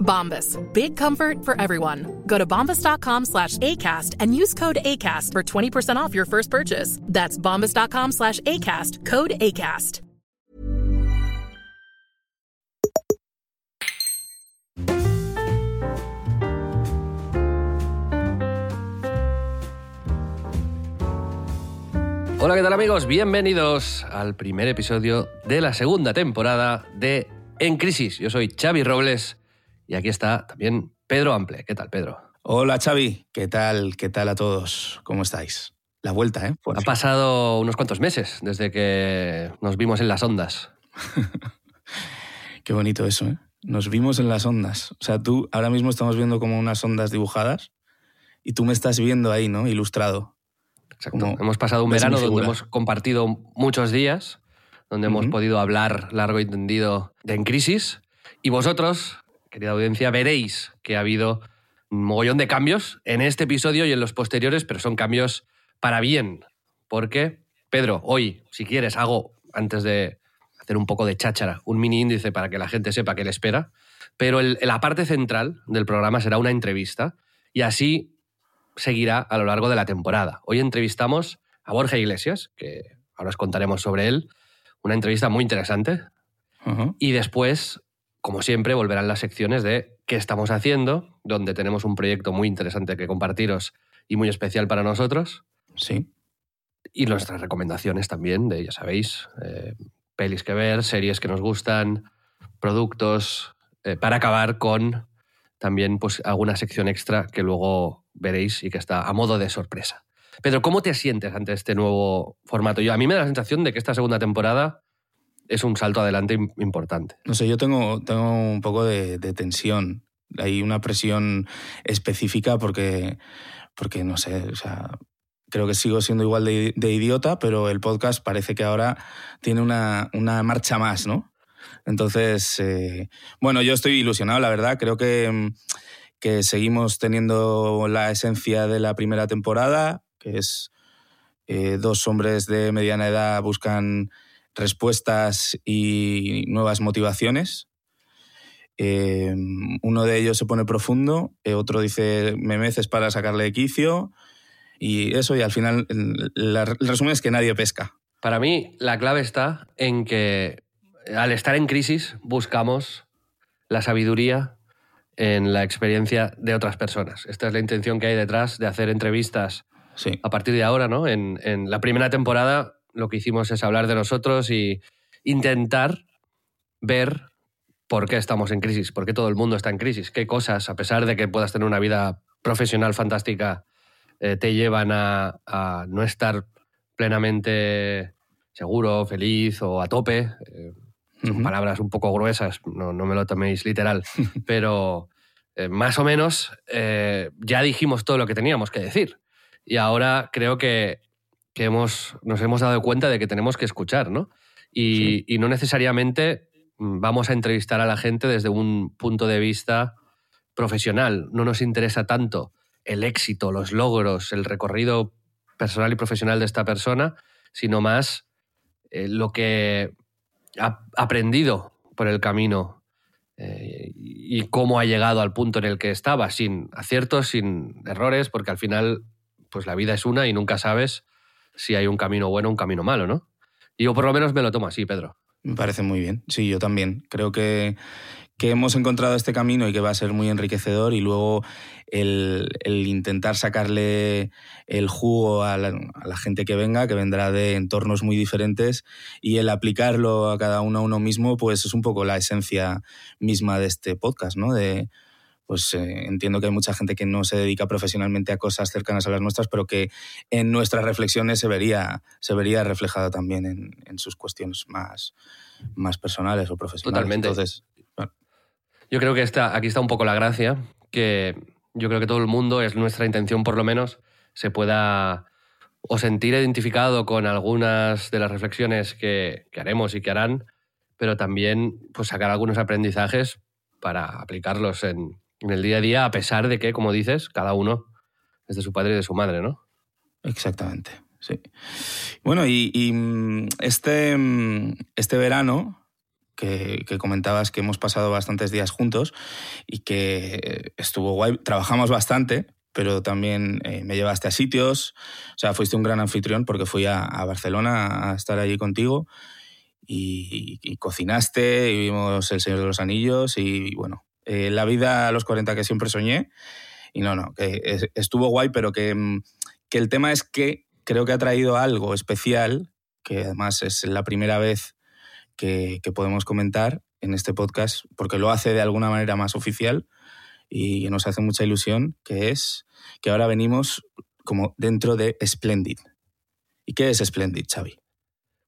Bombas. Big comfort for everyone. Go to bombas.com slash ACAST and use code ACAST for 20% off your first purchase. That's bombas.com slash ACAST. Code ACAST. Hola, ¿qué tal amigos? Bienvenidos al primer episodio de la segunda temporada de En Crisis. Yo soy Xavi Robles y aquí está también Pedro Ample. ¿Qué tal, Pedro? Hola Xavi, ¿qué tal? ¿Qué tal a todos? ¿Cómo estáis? La vuelta, ¿eh? Ha pasado unos cuantos meses desde que nos vimos en las ondas. Qué bonito eso, ¿eh? Nos vimos en las ondas. O sea, tú ahora mismo estamos viendo como unas ondas dibujadas y tú me estás viendo ahí, ¿no? Ilustrado. Exacto. Como hemos pasado un verano donde hemos compartido muchos días, donde hemos podido hablar largo y tendido de En Crisis. Y vosotros, querida audiencia, veréis que ha habido un mogollón de cambios en este episodio y en los posteriores, pero son cambios para bien. Porque, Pedro, hoy, si quieres, hago, antes de hacer un poco de cháchara, un mini índice para que la gente sepa qué le espera. Pero el- la parte central del programa será una entrevista y así seguirá a lo largo de la temporada. Hoy entrevistamos a Borja Iglesias, que ahora os contaremos sobre él, una entrevista muy interesante. Y después, como siempre, volverán las secciones de qué estamos haciendo, donde tenemos un proyecto muy interesante que compartiros y muy especial para nosotros. Sí. Y nuestras recomendaciones también, de, ya sabéis, eh, pelis que ver, series que nos gustan, productos, eh, para acabar con también pues, alguna sección extra que luego veréis y que está a modo de sorpresa. Pedro, ¿cómo te sientes ante este nuevo formato? Yo, a mí me da la sensación de que esta segunda temporada es un salto adelante im- importante. No sé, yo tengo, tengo un poco de, de tensión. Hay una presión específica porque, porque no sé, o sea, creo que sigo siendo igual de, de idiota, pero el podcast parece que ahora tiene una, una marcha más, ¿no? Entonces, eh, bueno, yo estoy ilusionado, la verdad. Creo que, que seguimos teniendo la esencia de la primera temporada, que es eh, dos hombres de mediana edad buscan respuestas y nuevas motivaciones. Eh, uno de ellos se pone profundo, eh, otro dice me meces para sacarle de quicio y eso y al final el, la- el resumen es que nadie pesca. Para mí, la clave está en que al estar en crisis buscamos la sabiduría en la experiencia de otras personas. Esta es la intención que hay detrás de hacer entrevistas Sí, a partir de ahora, ¿no? En, en la primera temporada lo que hicimos es hablar de nosotros y intentar ver por qué estamos en crisis, por qué todo el mundo está en crisis, qué cosas, a pesar de que puedas tener una vida profesional fantástica, eh, te llevan a, a no estar plenamente seguro, feliz o a tope. Eh, son palabras un poco gruesas, no, no me lo toméis literal, pero eh, más o menos ya dijimos todo lo que teníamos que decir. Y ahora creo que, que hemos, nos hemos dado cuenta de que tenemos que escuchar, ¿no? Y, Sí. y no necesariamente mm, vamos a entrevistar a la gente desde un punto de vista profesional. No nos interesa tanto el éxito, los logros, el recorrido personal y profesional de esta persona, sino más eh, lo que ha aprendido por el camino eh, y cómo ha llegado al punto en el que estaba, sin aciertos, sin errores, porque al final pues la vida es una y nunca sabes si hay un camino bueno o un camino malo, ¿no? Yo por lo menos me lo tomo así, Pedro. Me parece muy bien. Sí, yo también. Creo que, que hemos encontrado este camino y que va a ser muy enriquecedor y luego el, el intentar sacarle el jugo a la, a la, gente que venga, que vendrá de entornos muy diferentes y el aplicarlo a cada uno a uno mismo, pues es un poco la esencia misma de este podcast, ¿no? De, pues eh, entiendo que hay mucha gente que no se dedica profesionalmente a cosas cercanas a las nuestras, pero que en nuestras reflexiones se vería, se vería reflejada también en, en sus cuestiones más, más personales o profesionales. Totalmente. Entonces, bueno. Yo creo que está, aquí está un poco la gracia, que yo creo que todo el mundo, es nuestra intención por lo menos, se pueda o sentir identificado con algunas de las reflexiones que, que haremos y que harán, pero también pues, sacar algunos aprendizajes para aplicarlos en, en el día a día, a pesar de que, como dices, cada uno es de su padre y de su madre, ¿no? Exactamente, sí. Bueno, y, y este, este verano, que, que, comentabas que hemos pasado bastantes días juntos y que estuvo guay, trabajamos bastante, pero también eh, me llevaste a sitios, o sea, fuiste un gran anfitrión porque fui a, Barcelona a estar allí contigo y, y, cocinaste y vimos El Señor de los Anillos y, bueno, eh, la vida a los 40 que siempre soñé. Y no, no, que estuvo guay, pero que, que, el tema es que creo que ha traído algo especial, que además es la primera vez que, que podemos comentar en este podcast, porque lo hace de alguna manera más oficial y nos hace mucha ilusión, que es que ahora venimos como dentro de Splendid. ¿Y qué es Splendid, Xavi?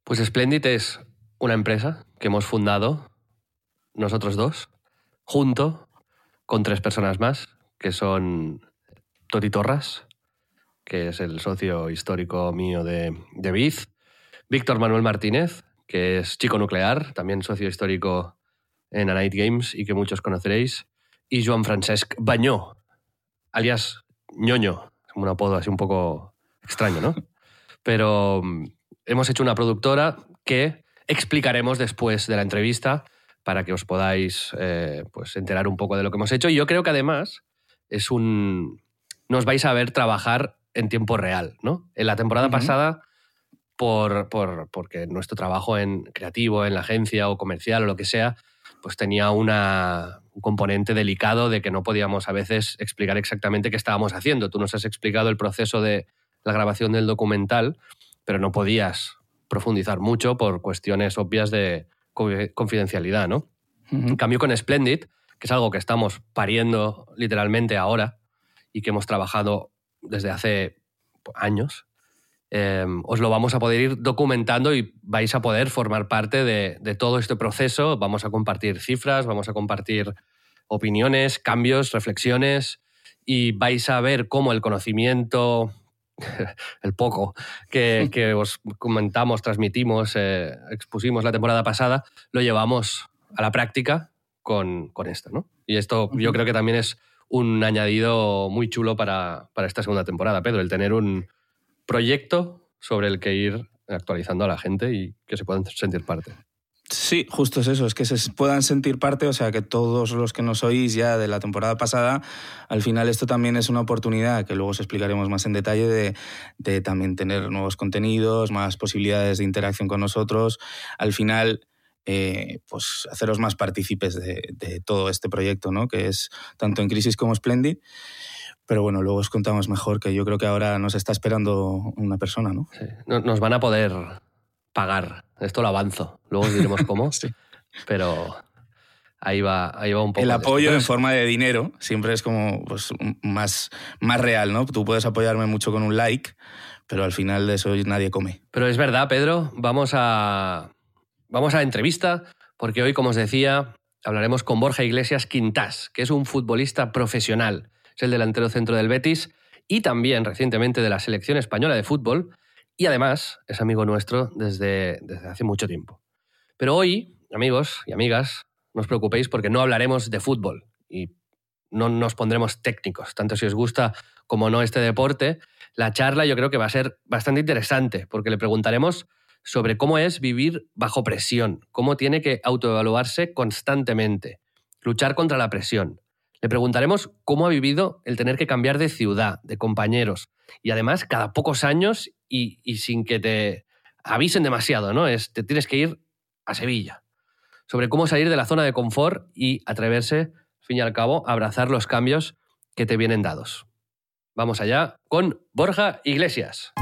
Pues Splendid es una empresa que hemos fundado nosotros dos junto con tres personas más, que son Toti Torras, que es el socio histórico mío de, de Biz, Víctor Manuel Martínez, que es chico nuclear, también socio histórico en A Night Games y que muchos conoceréis, y Joan Francesc Bañó, alias ñoño, un apodo así un poco extraño, ¿no? Pero mm, hemos hecho una productora que explicaremos después de la entrevista para que os podáis eh, pues enterar un poco de lo que hemos hecho. Y yo creo que además es un. Nos vais a ver trabajar en tiempo real, ¿no? En la temporada uh -huh. pasada, por, por, porque nuestro trabajo en creativo, en la agencia o comercial o lo que sea, pues tenía una, un componente delicado de que no podíamos a veces explicar exactamente qué estábamos haciendo. Tú nos has explicado el proceso de la grabación del documental, pero no podías profundizar mucho por cuestiones obvias de, confidencialidad, ¿no? Uh -huh. En cambio, con Splendid, que es algo que estamos pariendo literalmente ahora y que hemos trabajado desde hace años, eh, os lo vamos a poder ir documentando y vais a poder formar parte de, de, todo este proceso. Vamos a compartir cifras, vamos a compartir opiniones, cambios, reflexiones y vais a ver cómo el conocimiento el poco que, que, os comentamos, transmitimos, eh, expusimos la temporada pasada, lo llevamos a la práctica con, con esto, ¿no? Y esto yo creo que también es un añadido muy chulo para, para, esta segunda temporada, Pedro, el tener un proyecto sobre el que ir actualizando a la gente y que se puedan sentir parte. Sí, justo es eso, es que se puedan sentir parte, o sea, que todos los que nos oís ya de la temporada pasada, al final esto también es una oportunidad, que luego os explicaremos más en detalle, de, de también tener nuevos contenidos, más posibilidades de interacción con nosotros. Al final, eh, pues haceros más partícipes de, todo este proyecto, ¿no? Que es tanto en Crisis como Splendid. Pero bueno, luego os contamos mejor, que yo creo que ahora nos está esperando una persona, ¿no? Sí. Nos van a poder pagar. Esto lo avanzo. Luego os diremos cómo. sí. Pero ahí va, ahí va un poco. El apoyo en forma de dinero siempre es como pues, más, más real, ¿no? Tú puedes apoyarme mucho con un like, pero al final de eso nadie come. Pero es verdad, Pedro. Vamos a, vamos a la entrevista, porque hoy, como os decía, hablaremos con Borja Iglesias Quintás, que es un futbolista profesional. Es el delantero centro del Betis y también recientemente de la selección española de fútbol y además es amigo nuestro desde, desde hace mucho tiempo. Pero hoy, amigos y amigas, no os preocupéis porque no hablaremos de fútbol y no nos pondremos técnicos, tanto si os gusta como no este deporte. La charla yo creo que va a ser bastante interesante porque le preguntaremos sobre cómo es vivir bajo presión, cómo tiene que autoevaluarse constantemente luchar contra la presión. Le preguntaremos cómo ha vivido el tener que cambiar de ciudad, de compañeros, y además cada pocos años y, y sin que te avisen demasiado, ¿no? Es, te tienes que ir a Sevilla. Sobre cómo salir de la zona de confort y atreverse, al fin y al cabo, a abrazar los cambios que te vienen dados. Vamos allá con Borja Iglesias.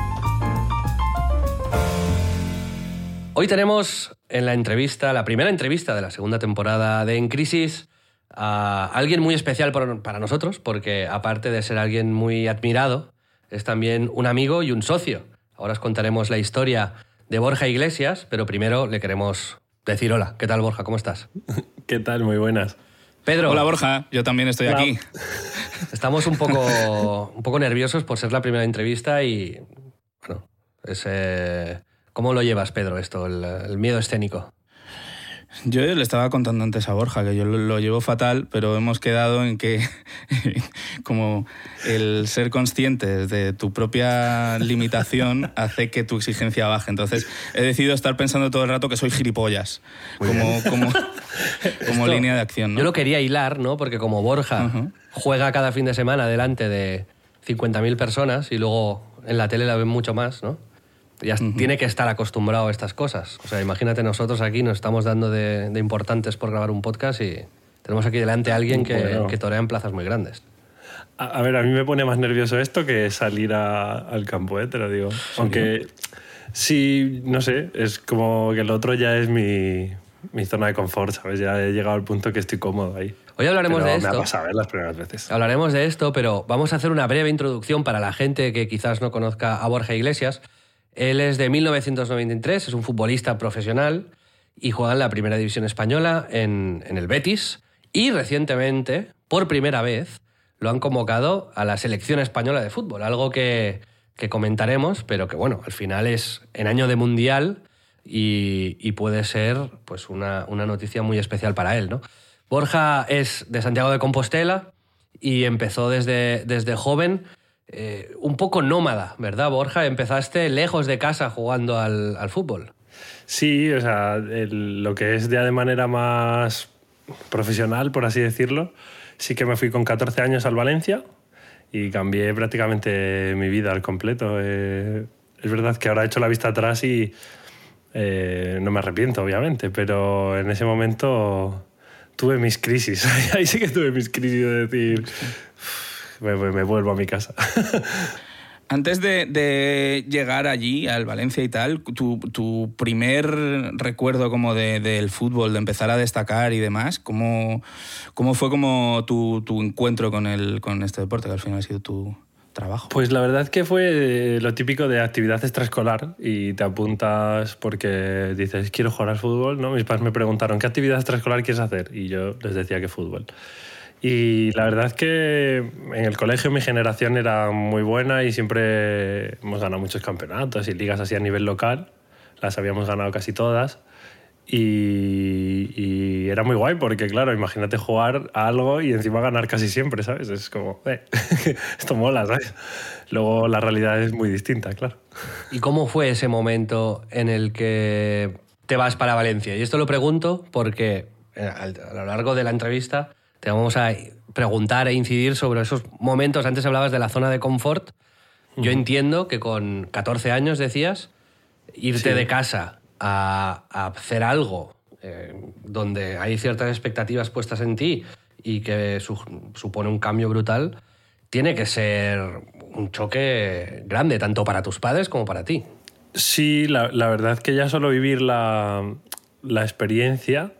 Hoy tenemos en la entrevista, la primera entrevista de la segunda temporada de En Crisis, a alguien muy especial para nosotros, porque aparte de ser alguien muy admirado, es también un amigo y un socio. Ahora os contaremos la historia de Borja Iglesias, pero primero le queremos decir hola. ¿Qué tal, Borja? ¿Cómo estás? ¿Qué tal? Muy buenas. Pedro, Hola Borja, yo también estoy Hola. aquí. estamos un poco, un poco nerviosos por ser la primera entrevista y, bueno, es, eh, ¿cómo lo llevas, Pedro, esto, el, el miedo escénico? Yo le estaba contando antes a Borja que yo lo, lo llevo fatal, pero hemos quedado en que como el ser conscientes de tu propia limitación hace que tu exigencia baje. Entonces he decidido estar pensando todo el rato que soy gilipollas, como, como, como Esto- línea de acción. ¿no? Yo lo quería hilar, ¿no? Porque como Borja juega cada fin de semana delante de 50.000 personas y luego en la tele la ven mucho más, ¿no? Ya tiene que estar acostumbrado a estas cosas. O sea, imagínate nosotros aquí nos estamos dando de, de importantes por grabar un podcast y tenemos aquí delante a alguien que, Bueno. que torea en plazas muy grandes. A, a ver, a mí me pone más nervioso esto que salir a- al campo, ¿eh? te lo digo. Aunque sí, no sé, es como que el otro ya es mi, mi zona de confort, ¿sabes? Ya he llegado al punto que estoy cómodo ahí. Hoy hablaremos Pero de Me ha esto. pasado ¿eh? las primeras veces. Hablaremos de esto, pero vamos a hacer una breve introducción para la gente que quizás no conozca a Borja Iglesias. Él es de 1993, es un futbolista profesional y juega en la primera división española en, el Betis. Y recientemente, por primera vez, lo han convocado a la selección española de fútbol, algo que, que comentaremos, pero que bueno, al final es en año de mundial y, y puede ser pues una, una noticia muy especial para él. ¿no? Borja es de Santiago de Compostela y empezó desde, desde joven eh, un poco nómada, ¿verdad, Borja? Empezaste lejos de casa jugando al, fútbol. Sí, o sea, lo que es ya de manera más profesional, por así decirlo, sí que me fui con 14 años al Valencia y cambié prácticamente mi vida al completo. Eh, es verdad que ahora he hecho la vista atrás y eh, no me arrepiento, obviamente, pero en ese momento tuve mis crisis. Ahí sí que tuve mis crisis de decir, me, me- me vuelvo a mi casa. Antes de, de llegar allí, al Valencia y tal, tu, tu primer recuerdo como de- del fútbol, de empezar a destacar y demás, ¿cómo, cómo fue como tu, tu encuentro con, el, con este deporte, que al final ha sido tu trabajo? Pues la verdad que fue eh, lo típico de actividad extraescolar y te apuntas porque dices, quiero jugar al fútbol, ¿no? Mis padres me preguntaron, ¿qué actividad extraescolar quieres hacer? Y yo les decía que fútbol. Y la verdad que en el colegio mi generación era muy buena y siempre hemos ganado muchos campeonatos y ligas así a nivel local. Las habíamos ganado casi todas. Y, era muy guay porque, claro, imagínate jugar a algo y encima ganar casi siempre, ¿sabes? Es como, eh, esto mola, ¿sabes? Luego la realidad es muy distinta, claro. ¿Y cómo fue ese momento en el que te vas para Valencia? Y esto lo pregunto porque eh, a lo largo de la entrevista te vamos a preguntar e incidir sobre esos momentos. Antes hablabas de la zona de confort. Yo entiendo que con 14 años decías, irte de casa a, a hacer algo eh, donde hay ciertas expectativas puestas en ti y que su- supone un cambio brutal, tiene que ser un choque grande, tanto para tus padres como para ti. Sí, la, la verdad que ya solo vivir la, la experiencia,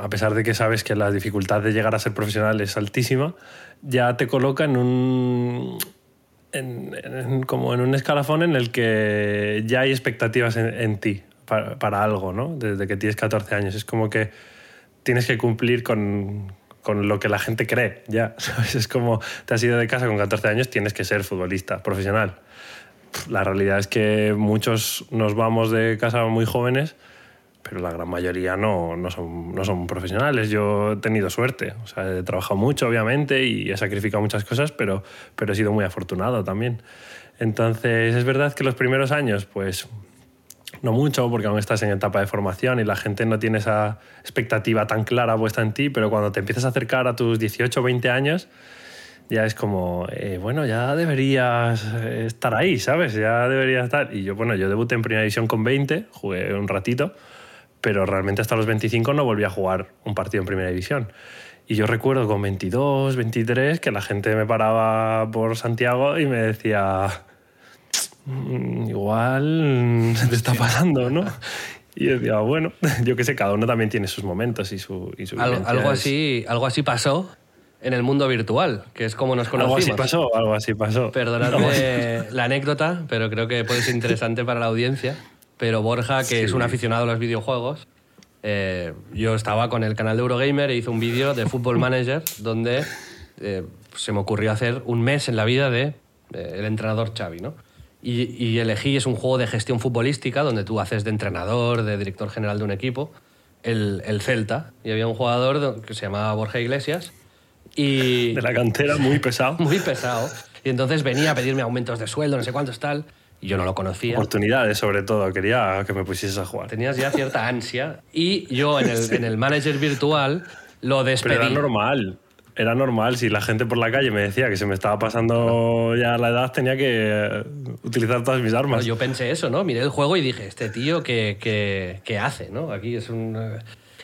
a pesar de que sabes que la dificultad de llegar a ser profesional es altísima, ya te coloca en un, en, en- como en un escalafón en el que ya hay expectativas en, ti para, para algo, ¿no? Desde que tienes 14 años. Es como que tienes que cumplir con, con lo que la gente cree, ya. ¿sabes? Es como te has ido de casa con 14 años, tienes que ser futbolista profesional. La realidad es que muchos nos vamos de casa muy jóvenes, pero la gran mayoría no, no, son, no son profesionales. Yo he tenido suerte, o sea, he trabajado mucho, obviamente, y he sacrificado muchas cosas, pero, pero he sido muy afortunado también. Entonces, es verdad que los primeros años, pues, no mucho, porque aún estás en etapa de formación y la gente no tiene esa expectativa tan clara puesta en ti, pero cuando te empiezas a acercar a tus 18 o 20 años, ya es como, eh, bueno, ya deberías estar ahí, ¿sabes? Ya deberías estar. Y yo, bueno, yo debuté en Primera División con 20, jugué un ratito, pero realmente hasta los 25 no volví a jugar un partido en Primera División. Y yo recuerdo con 22, 23, que la gente me paraba por Santiago y me decía, "Mm, igual se te está pasando, ¿no? Y decía, bueno, yo qué sé, cada uno también tiene sus momentos y su... Y su Al- vivencia. algo, así, algo así pasó en el mundo virtual, que es como nos Algo conocimos. así pasó, algo así pasó. Perdonadme la anécdota, pero creo que puede ser interesante para la audiencia. Pero Borja, que es un aficionado a los videojuegos, eh, yo estaba con el canal de Eurogamer e hice un vídeo de Football Manager donde eh, se me ocurrió hacer un mes en la vida de eh, el entrenador Xavi, ¿no? Y, y elegí, es un juego de gestión futbolística donde tú haces de entrenador, de director general de un equipo, el, el Celta. Y había un jugador do- que se llamaba Borja Iglesias y De la cantera, muy pesado. muy pesado. Y entonces venía a pedirme aumentos de sueldo, no sé cuántos tal, yo no lo conocía. Oportunidades, sobre todo. Quería que me pusieses a jugar. Tenías ya cierta ansia. Y yo en el, en el manager virtual lo Pero despedí. era normal. Era normal. Si la gente por la calle me decía que se me estaba pasando ya la edad, tenía que utilizar todas mis armas. yo pensé eso, ¿no? Miré el juego y dije, este tío, ¿qué, qué, qué hace, no? Aquí es un...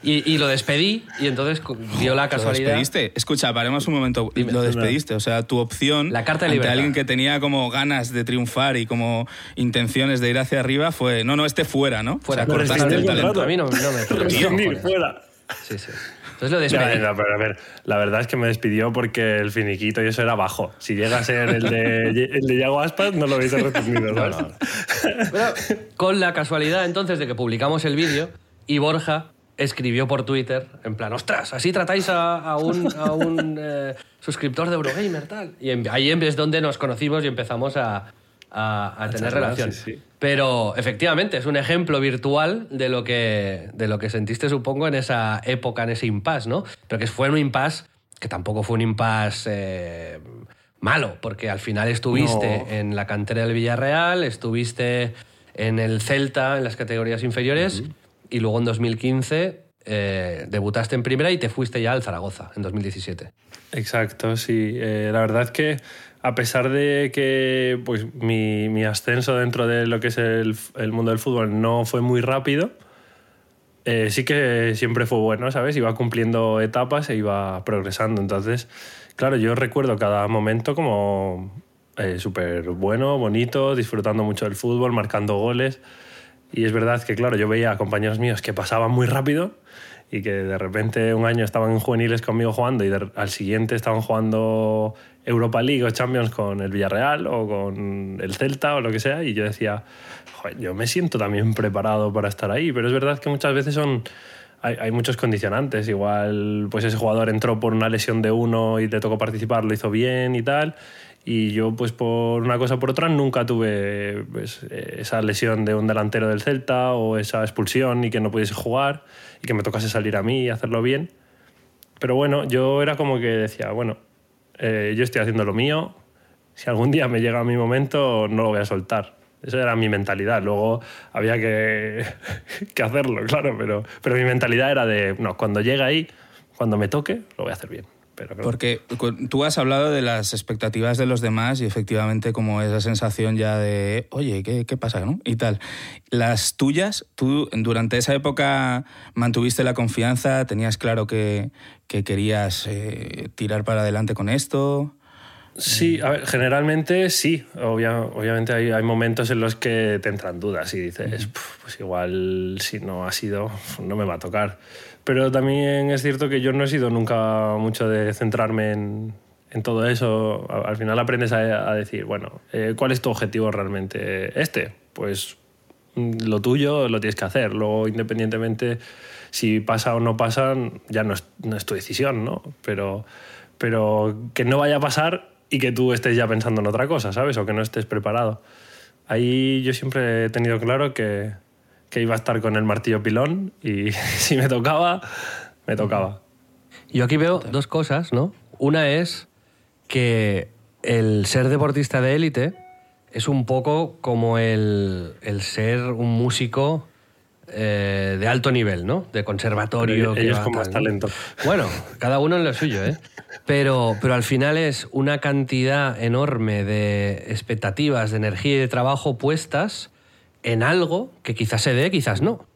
Y, y lo despedí y entonces dio la ¿Lo casualidad... despediste? Escucha, paremos un momento. Dime. lo despediste. O sea, tu opción La carta de ante alguien que tenía como ganas de triunfar y como intenciones de ir hacia arriba fue, no, no, este fuera, ¿no? Fuera, o sea, cortaste el talento. A mí no, no me Rescindir, fuera. Sí, sí. Entonces lo despedí. ya, pero a ver, la verdad es que me despidió porque el finiquito y eso era bajo. Si llega a ser el de, el de Yago Aspas, no lo hubiese. ¿sabes? Pero con la casualidad entonces de que publicamos el vídeo y Borja escribió por Twitter en plan, ostras, así tratáis a, a un, a un, eh, suscriptor de Eurogamer, tal. Y en- ahí es donde nos conocimos y empezamos a, tener relación. sí, sí. Pero efectivamente es un ejemplo virtual de lo, que, de lo que sentiste, supongo, en esa época, en ese impasse, ¿no? Pero que fue un impasse que tampoco fue un impasse eh, malo, porque al final estuviste No. en la cantera del Villarreal, estuviste en el Celta, en las categorías inferiores, y luego en 2015 eh, debutaste en primera y te fuiste ya al Zaragoza, en 2017. Exacto, sí. Eh, la verdad es que a pesar de que pues, mi, mi ascenso dentro de lo que es el, el mundo del fútbol no fue muy rápido, eh, sí que siempre fue bueno, ¿sabes? Iba cumpliendo etapas e iba progresando. Entonces, claro, yo recuerdo cada momento como eh, súper bueno, bonito, disfrutando mucho del fútbol, marcando goles. Y es verdad que, claro, yo veía a compañeros míos que pasaban muy rápido y que de repente un año estaban en juveniles conmigo jugando y al siguiente estaban jugando Europa League o Champions con el Villarreal o con el Celta o lo que sea. Y yo decía, "Joder, yo me siento también preparado para estar ahí. Pero es verdad que muchas veces son... Hay muchos condicionantes. Igual, pues ese jugador entró por una lesión de uno y le tocó participar, lo hizo bien y tal. Y yo, pues por una cosa o por otra, nunca tuve pues, esa lesión de un delantero del Celta o esa expulsión y que no pudiese jugar y que me tocase salir a mí y hacerlo bien. Pero bueno, yo era como que decía, bueno, eh, yo estoy haciendo lo mío, si algún día me llega mi momento, no lo voy a soltar. Esa era mi mentalidad. Luego había que, que hacerlo, claro, pero, pero mi mentalidad era de, no, cuando llegue ahí, cuando me toque, lo voy a hacer bien. Pero claro, Porque tú has hablado de las expectativas de los demás y efectivamente como esa sensación ya de, oye, ¿qué, qué pasa? ¿no? Y tal. Las tuyas, tú durante esa época mantuviste la confianza, tenías claro que, que querías eh, tirar para adelante con esto. Sí, a ver, generalmente sí. Obvia- obviamente hay, hay momentos en los que te entran dudas y dices, "Puf, pues igual si no ha sido, no me va a tocar. Pero también es cierto que yo no he sido nunca mucho de centrarme en, todo eso. Al final aprendes a, a decir, bueno, eh, ¿cuál es tu objetivo realmente? Este, pues mm, lo tuyo lo tienes que hacer. Luego, independientemente si pasa o no pasa, ya no es, no es tu decisión, ¿no? Pero, pero que no vaya a pasar y que tú estés ya pensando en otra cosa, ¿sabes? O que no estés preparado. Ahí yo siempre he tenido claro que, que iba a estar con el martillo pilón y si me tocaba, me tocaba. Yo aquí veo dos cosas, ¿no? Una es que el ser deportista de élite es un poco como el, el ser un músico eh, de alto nivel, ¿no? De conservatorio. Pero que ellos va con más talento. Bueno, cada uno en lo suyo, ¿eh? Pero, pero al final es una cantidad enorme de expectativas, de energía y de trabajo puestas en algo que quizás se dé, quizás no.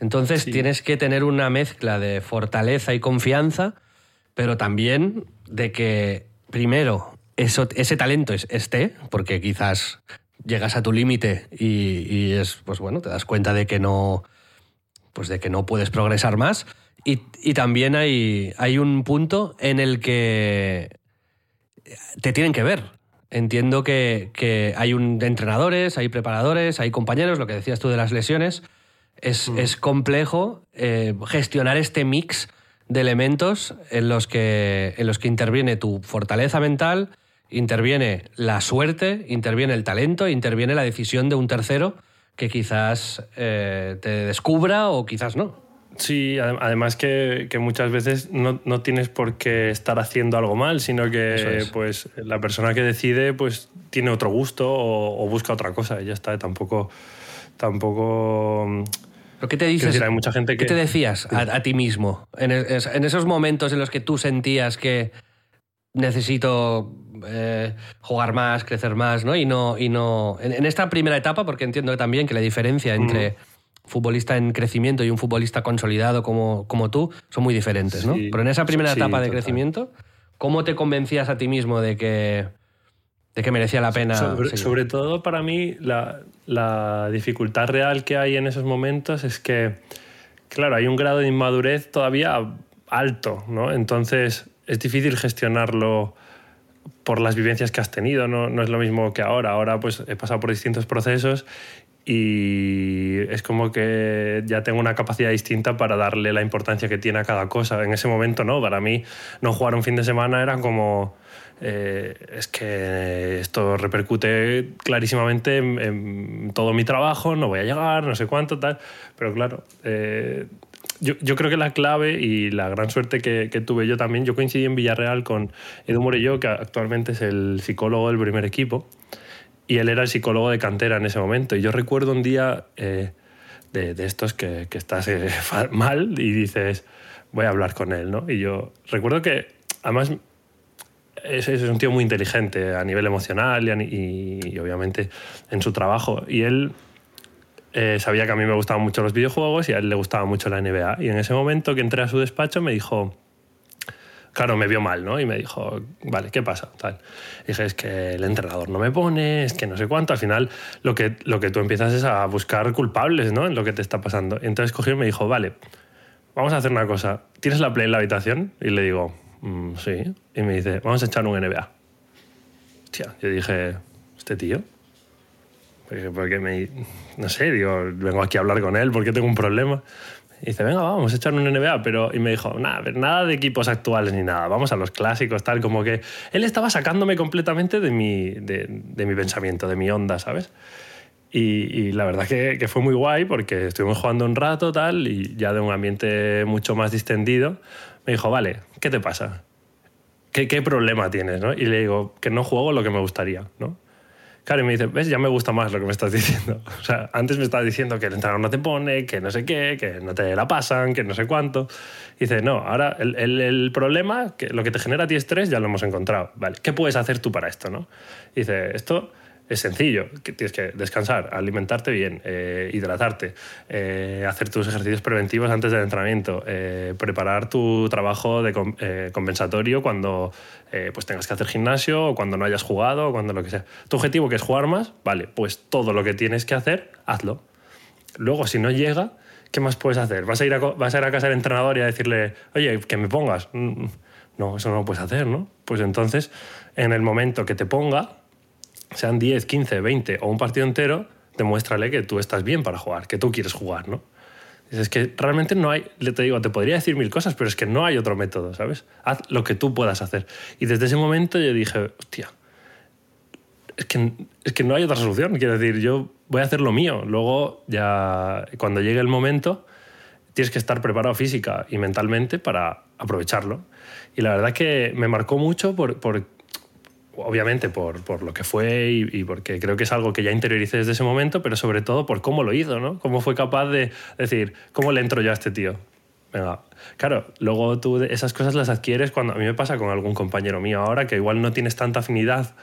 Entonces Sí. tienes que tener una mezcla de fortaleza y confianza, pero también de que, primero, eso, ese talento es, esté, porque quizás llegas a tu límite y, y es, pues bueno, te das cuenta de que no, pues de que no puedes progresar más. Y, y también hay, hay un punto en el que te tienen que ver. Entiendo que, que hay un, entrenadores, hay preparadores, hay compañeros, lo que decías tú de las lesiones. Es, es complejo eh, gestionar este mix de elementos en los, que, en los que interviene tu fortaleza mental, interviene la suerte, interviene el talento, interviene la decisión de un tercero que quizás eh, te descubra o quizás no. Sí, adem- además que, que muchas veces no, no tienes por qué estar haciendo algo mal, sino que es. pues, la persona que decide pues, tiene otro gusto o, o busca otra cosa y ya está. Tampoco. tampoco mm, ¿Pero qué te dices? decir, hay mucha gente que. ¿Qué te decías a, a ti mismo en, es- en esos momentos en los que tú sentías que necesito eh, jugar más, crecer más, ¿no? Y no, y no en, en esta primera etapa, porque entiendo también que la diferencia entre futbolista en crecimiento y un futbolista consolidado como, como tú son muy diferentes, ¿no? Pero en esa primera sí, etapa de total. crecimiento, ¿cómo te convencías a ti mismo de que, de que merecía la pena? Sobre, sobre todo para mí, la, la dificultad real que hay en esos momentos es que, claro, hay un grado de inmadurez todavía alto, ¿no? Entonces es difícil gestionarlo por las vivencias que has tenido, no, no es lo mismo que ahora. Ahora pues he pasado por distintos procesos y es como que ya tengo una capacidad distinta para darle la importancia que tiene a cada cosa. En ese momento no, para mí no jugar un fin de semana era como... eh, es que esto repercute clarísimamente en, en todo mi trabajo, no voy a llegar, no sé cuánto, tal. Pero claro, eh, yo, yo creo que la clave y la gran suerte que, que tuve yo también, yo coincidí en Villarreal con Edu Morello, que actualmente es el psicólogo del primer equipo, y él era el psicólogo de cantera en ese momento. Y yo recuerdo un día eh, de, estos que, que estás eh, mal y dices, voy a hablar con él, ¿no? Y yo recuerdo que, además, es, es un tío muy inteligente a nivel emocional y obviamente en su trabajo. Y él eh, sabía que a mí me gustaban mucho los videojuegos y a él le gustaba mucho la NBA. Y en ese momento que entré a su despacho me dijo, claro, me vio mal, ¿no? Y me dijo, vale, ¿qué pasa? Tal. dije, es que el entrenador no me pone, es que no sé cuánto. Al final lo que, lo que tú empiezas es a buscar culpables, ¿no? En lo que te está pasando. Y entonces cogió y me dijo, vale, vamos a hacer una cosa. ¿Tienes la Play en la habitación? Y le digo, "Mm, sí. Y me dice, vamos a echar un NBA. Hostia, yo dije, ¿este tío? Porque, me, no sé, digo, vengo aquí a hablar con él porque tengo un problema. Y dice, venga, vamos a echar un NBA. Pero, y me dijo, nada, nada de equipos actuales ni nada, vamos a los clásicos, tal, como que él estaba sacándome completamente de mi, de, de mi pensamiento, de mi onda, ¿sabes? Y, y la verdad que, que fue muy guay porque estuvimos jugando un rato, tal, y ya de un ambiente mucho más distendido, me dijo, vale, ¿qué te pasa? ¿Qué, qué problema tienes? ¿no? Y le digo, que no juego lo que me gustaría, ¿no? Claro, y me dice, ves, ya me gusta más lo que me estás diciendo. O sea, antes me estabas diciendo que el entrenador no te pone, que no sé qué, que no te la pasan, que no sé cuánto. Y dice, no, ahora el, el- el problema, que lo que te genera a ti estrés, ya lo hemos encontrado. Vale, ¿qué puedes hacer tú para esto? ¿no? Y dice, esto es sencillo, tienes que descansar, alimentarte bien, eh, hidratarte, eh, hacer tus ejercicios preventivos antes del entrenamiento, eh, preparar tu trabajo de com- compensatorio cuando pues tengas que hacer gimnasio o cuando no hayas jugado o cuando lo que sea. Tu objetivo que es jugar más, vale, pues todo lo que tienes que hacer, hazlo. Luego, si no llega, ¿qué más puedes hacer? ¿Vas a ir a, vas a, ir a casa del entrenador y a decirle, oye, que me pongas? Mm, No, eso no lo puedes hacer, ¿no? Pues entonces, en el momento que te ponga, sean 10, 15, 20 o un partido entero, demuéstrale que tú estás bien para jugar, que tú quieres jugar, ¿no? Es que realmente no hay, te digo, te podría decir mil cosas, pero es que no hay otro método, ¿sabes? Haz lo que tú puedas hacer. Y desde ese momento yo dije, hostia, es que, es que no hay otra solución. Quiero decir, yo voy a hacer lo mío. Luego, ya cuando llegue el momento, tienes que estar preparado física y mentalmente para aprovecharlo. Y la verdad que me marcó mucho por, por- obviamente por, por lo que fue y, porque creo que es algo que ya interioricé desde ese momento, pero sobre todo por cómo lo hizo, ¿no? Cómo fue capaz de decir, ¿cómo le entro yo a este tío? Venga, claro, luego tú esas cosas las adquieres cuando a mí me pasa con algún compañero mío ahora que igual no tienes tanta afinidad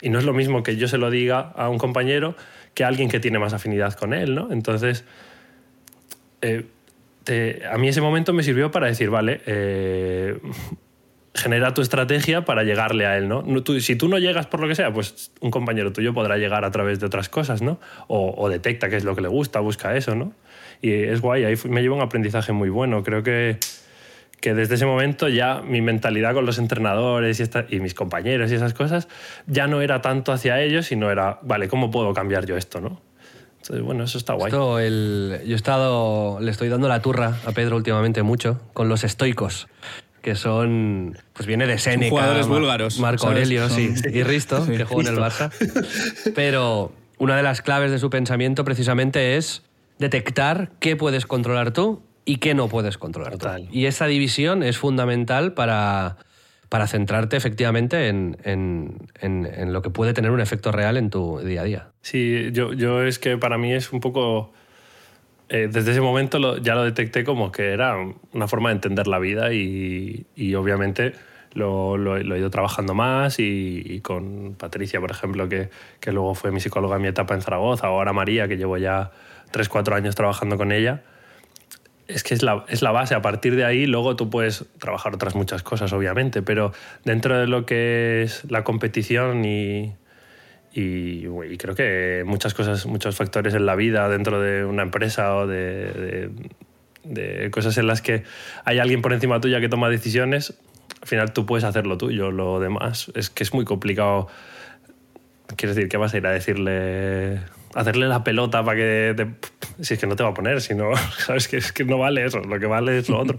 y no es lo mismo que yo se lo diga a un compañero que a alguien que tiene más afinidad con él, ¿no? Entonces, eh, a mí ese momento me sirvió para decir, vale, eh, genera tu estrategia para llegarle a él, ¿no? Tú- si tú no llegas por lo que sea, pues un compañero tuyo podrá llegar a través de otras cosas, ¿no? O, detecta qué es lo que le gusta, busca eso, ¿no? Y es guay, ahí me llevo un aprendizaje muy bueno. Creo que, que desde ese momento ya mi mentalidad con los entrenadores y, mis compañeros y esas cosas ya no era tanto hacia ellos, sino era, vale, ¿cómo puedo cambiar yo esto, no? Entonces, bueno, eso está guay. Yo he estado, le estoy dando la turra a Pedro últimamente mucho con los estoicos, que son, pues viene de Séneca, jugadores Mar- búlgaros, Marco ¿sabes? Aurelio, sí, y Risto, Sí. que juega en el Barça. Pero una de las claves de su pensamiento precisamente es detectar qué puedes controlar tú y qué no puedes controlar Total. tú. Y esa división es fundamental para, para centrarte efectivamente en, en- en- en lo que puede tener un efecto real en tu día a día. Sí, yo, yo es que para mí es un poco... eh, desde ese momento ya lo detecté como que era una forma de entender la vida y, obviamente lo, lo- lo he ido trabajando más y, con Patricia, por ejemplo, que, que luego fue mi psicóloga en mi etapa en Zaragoza, ahora María, que llevo ya 3-4 años trabajando con ella. Es que es la, es la base. A partir de ahí, luego tú puedes trabajar otras muchas cosas, obviamente, pero dentro de lo que es la competición y, y, creo que muchas cosas, muchos factores en la vida dentro de una empresa o de, cosas en las que hay alguien por encima tuya que toma decisiones, al final tú puedes hacerlo tuyo. Lo demás es que es muy complicado. Quiero decir, ¿qué vas a ir a decirle? Hacerle la pelota para que te- Si es que no te va a poner, si no, sabes que es que no vale eso, lo que vale es lo otro.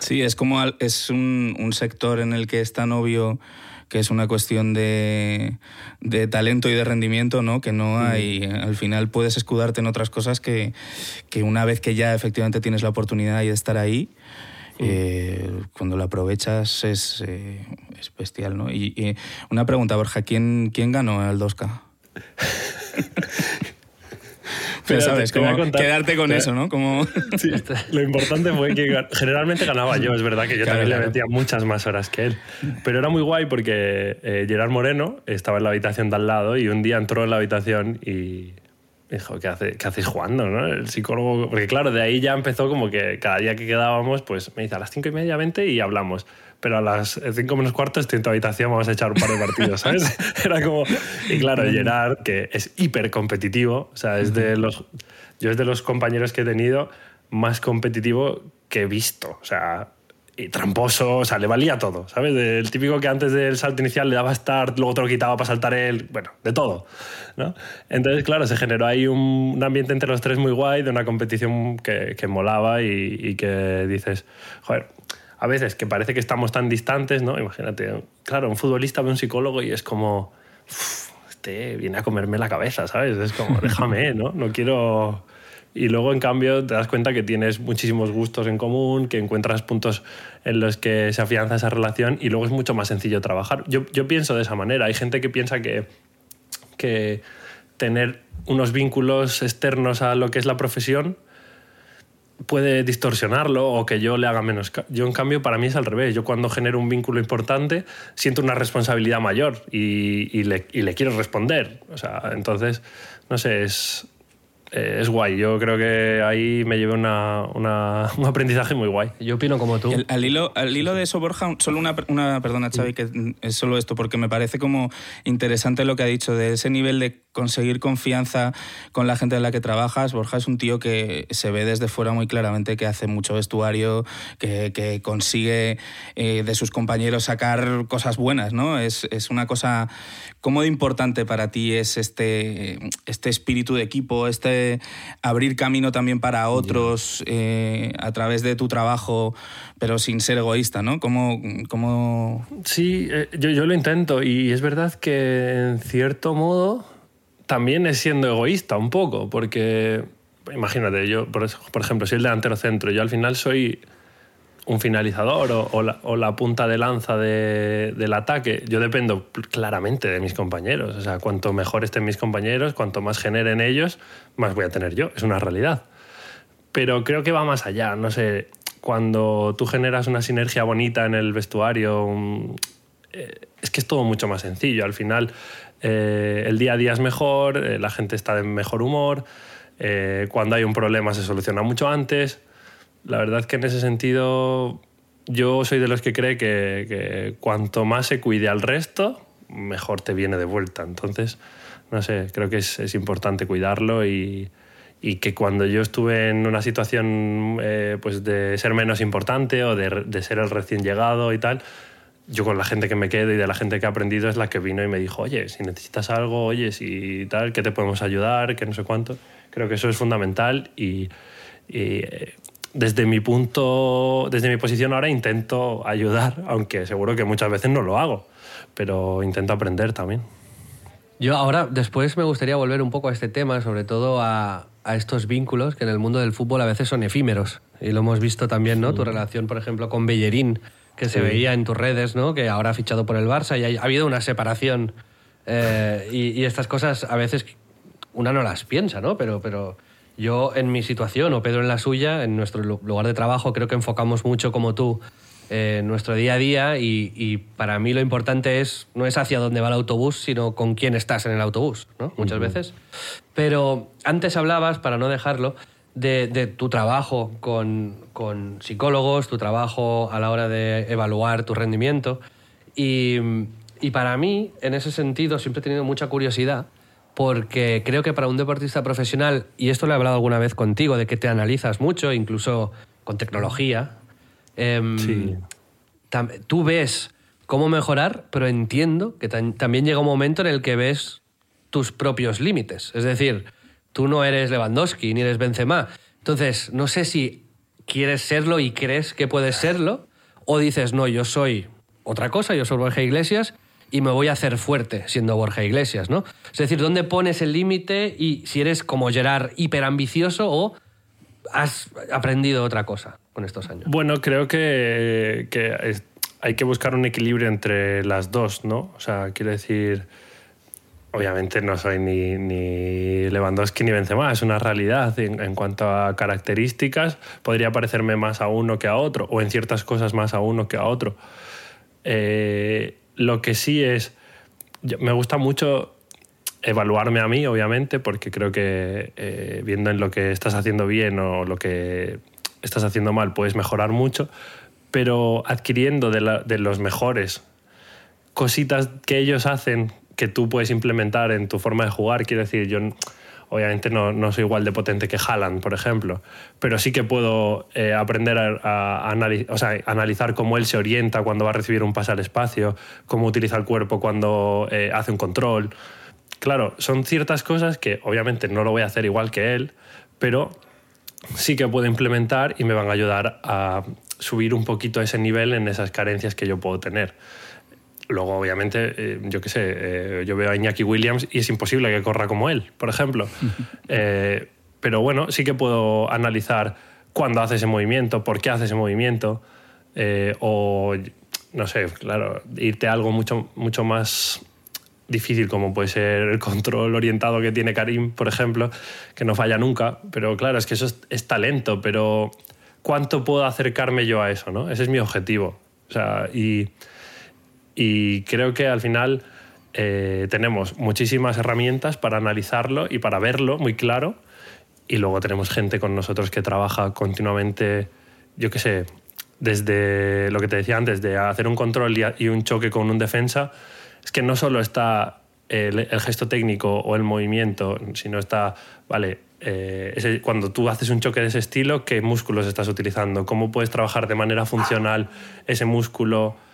Sí, es como es un, un sector en el que es tan obvio que es una cuestión de, de talento y de rendimiento, ¿no? Que no hay. Al final puedes escudarte en otras cosas que, que una vez que ya efectivamente tienes la oportunidad de estar ahí, eh, cuando lo aprovechas es, eh, es bestial, ¿no? Y, y una pregunta, Borja, ¿quién, quién ganó al 2K? Pero sabes, como quedarte con eso, ¿no? Como... Sí, lo importante fue que generalmente ganaba yo, es verdad que yo Claro, también claro. le metía muchas más horas que él. Pero era muy guay porque eh, Gerard Moreno estaba en la habitación de al lado y un día entró en la habitación y dijo, ¿qué, hace, qué hacéis jugando? ¿no? El psicólogo, porque claro, de ahí ya empezó como que cada día que quedábamos, pues me dice a las cinco y media, vente y hablamos. Pero a las cinco menos cuarto estoy en tu habitación, vamos a echar un par de partidos, ¿sabes? Era como... Y claro, Gerard, que es hiper competitivo, o sea, es de los... Yo es de los compañeros que he tenido más competitivo que he visto. O sea, y tramposo, o sea, le valía todo, ¿sabes? El típico que antes del salto inicial le daba start, luego te lo quitaba para saltar él, bueno, de todo, ¿no? Entonces, claro, se generó ahí un, ambiente entre los tres muy guay, de una competición que, que molaba y, y que dices, joder, a veces que parece que estamos tan distantes, ¿no? Imagínate, claro, un futbolista ve un psicólogo y es como, "Uf, este viene a comerme la cabeza, ¿sabes? Es como, déjame, ¿no? No quiero... Y luego, en cambio, te das cuenta que tienes muchísimos gustos en común, que encuentras puntos en los que se afianza esa relación y luego es mucho más sencillo trabajar. Yo, yo pienso de esa manera. Hay gente que piensa que, que tener unos vínculos externos a lo que es la profesión puede distorsionarlo o que yo le haga menos. Yo, en cambio, para mí es al revés. Yo cuando genero un vínculo importante siento una responsabilidad mayor y, y le, y le quiero responder. O sea, entonces, no sé, es, eh, es guay. Yo creo que ahí me llevé una, una- un aprendizaje muy guay. Yo opino como tú. El- al, hilo, al hilo de eso, Borja, solo una, una perdona, Xavi, que es solo esto, porque me parece como interesante lo que ha dicho de ese nivel de conseguir confianza con la gente en la que trabajas. Borja es un tío que se ve desde fuera muy claramente que hace mucho vestuario, que, que consigue eh, de sus compañeros sacar cosas buenas, ¿no? Es, es una cosa... ¿Cómo de importante para ti es este, este espíritu de equipo, este abrir camino también para otros eh, a través de tu trabajo, pero sin ser egoísta, ¿no? ¿Cómo, cómo... Sí, eh, yo, yo lo intento y es verdad que en cierto modo también es siendo egoísta un poco, porque imagínate, yo, por, ejemplo, soy el delantero centro, yo al final soy un finalizador o, la, punta de lanza de- del ataque. Yo dependo claramente de mis compañeros. O sea, cuanto mejor estén mis compañeros, cuanto más generen ellos, más voy a tener yo. Es una realidad. Pero creo que va más allá. No sé, cuando tú generas una sinergia bonita en el vestuario, eh, es que es todo mucho más sencillo. Al final, eh, el día a día es mejor, eh, la gente está de mejor humor, cuando hay un problema se soluciona mucho antes. La verdad que en ese sentido yo soy de los que cree que, que cuanto más se cuide al resto, mejor te viene de vuelta. Entonces, no sé, creo que es, es importante cuidarlo y, y que cuando yo estuve en una situación eh, pues de ser menos importante o de, de ser el recién llegado y tal, yo con la gente que me quedo y de la gente que he aprendido es la que vino y me dijo, oye, si necesitas algo, oye, si tal, que te podemos ayudar, que no sé cuánto. Creo que eso es fundamental y, y, eh, desde mi punto, desde mi posición ahora intento ayudar, aunque seguro que muchas veces no lo hago, pero intento aprender también. Yo ahora, después me gustaría volver un poco a este tema, sobre todo a, a estos vínculos que en el mundo del fútbol a veces son efímeros. Y lo hemos visto también, ¿no? Tu relación, por ejemplo, con Bellerín, que se veía en tus redes, ¿no? Que ahora ha fichado por el Barça y ha habido una separación. Eh, y, y estas cosas a veces una no las piensa, ¿no? Pero, pero yo en mi situación, o Pedro en la suya, en nuestro lu- lugar de trabajo, creo que enfocamos mucho como tú eh, nuestro día a día y, y para mí lo importante es no es hacia dónde va el autobús, sino con quién estás en el autobús, ¿no? Muchas veces. Pero antes hablabas, para no dejarlo, de, de tu trabajo con, con psicólogos, tu trabajo a la hora de evaluar tu rendimiento. Y, y para mí, en ese sentido, siempre he tenido mucha curiosidad porque creo que para un deportista profesional, y esto lo he hablado alguna vez contigo, de que te analizas mucho, incluso con tecnología, em, Sí. tú ves cómo mejorar, pero entiendo que tam- también llega un momento en el que ves tus propios límites. Es decir, tú no eres Lewandowski ni eres Benzema. Entonces, no sé si quieres serlo y crees que puedes serlo, o dices, no, yo soy otra cosa, yo soy Borja Iglesias y me voy a hacer fuerte siendo Borja Iglesias, ¿no? Es decir, ¿dónde pones el límite y si eres como Gerard hiperambicioso o has aprendido otra cosa con estos años? Bueno, creo que, que hay que buscar un equilibrio entre las dos, ¿no? O sea, quiero decir, obviamente no soy ni, ni Lewandowski ni Benzema, es una realidad en, en cuanto a características. Podría parecerme más a uno que a otro, o en ciertas cosas más a uno que a otro. Eh, lo que sí es, me gusta mucho evaluarme a mí, obviamente, porque creo que eh, viendo en lo que estás haciendo bien o lo que estás haciendo mal puedes mejorar mucho, pero adquiriendo de, de los mejores cositas que ellos hacen que tú puedes implementar en tu forma de jugar. Quiero decir, yo obviamente no, no soy igual de potente que Haaland, por ejemplo, pero sí que puedo eh, aprender a, analizar cómo él se orienta cuando va a recibir un pase al espacio, cómo utiliza el cuerpo cuando eh, hace un control. Claro, son ciertas cosas que obviamente no lo voy a hacer igual que él, pero sí que puedo implementar y me van a ayudar a subir un poquito ese nivel en esas carencias que yo puedo tener. Luego, obviamente, eh, yo qué sé, eh, yo veo a Iñaki Williams y es imposible que corra como él, por ejemplo. Eh, pero bueno, sí que puedo analizar cuándo hace ese movimiento, por qué hace ese movimiento, o no sé, claro, irte a algo mucho, mucho más difícil como puede ser el control orientado que tiene Karim, por ejemplo, que no falla nunca, pero claro, es que eso es, es talento, pero ¿cuánto puedo acercarme yo a eso? ¿no? Ese es mi objetivo. O sea, y, y creo que al final eh, tenemos muchísimas herramientas para analizarlo y para verlo muy claro. Y luego tenemos gente con nosotros que trabaja continuamente, yo qué sé, desde lo que te decía antes, de hacer un control y, un choque con un defensa. Es que no solo está el, gesto técnico o el movimiento, sino está, vale, eh, cuando tú haces un choque de ese estilo, ¿qué músculos estás utilizando? ¿Cómo puedes trabajar de manera funcional ese músculo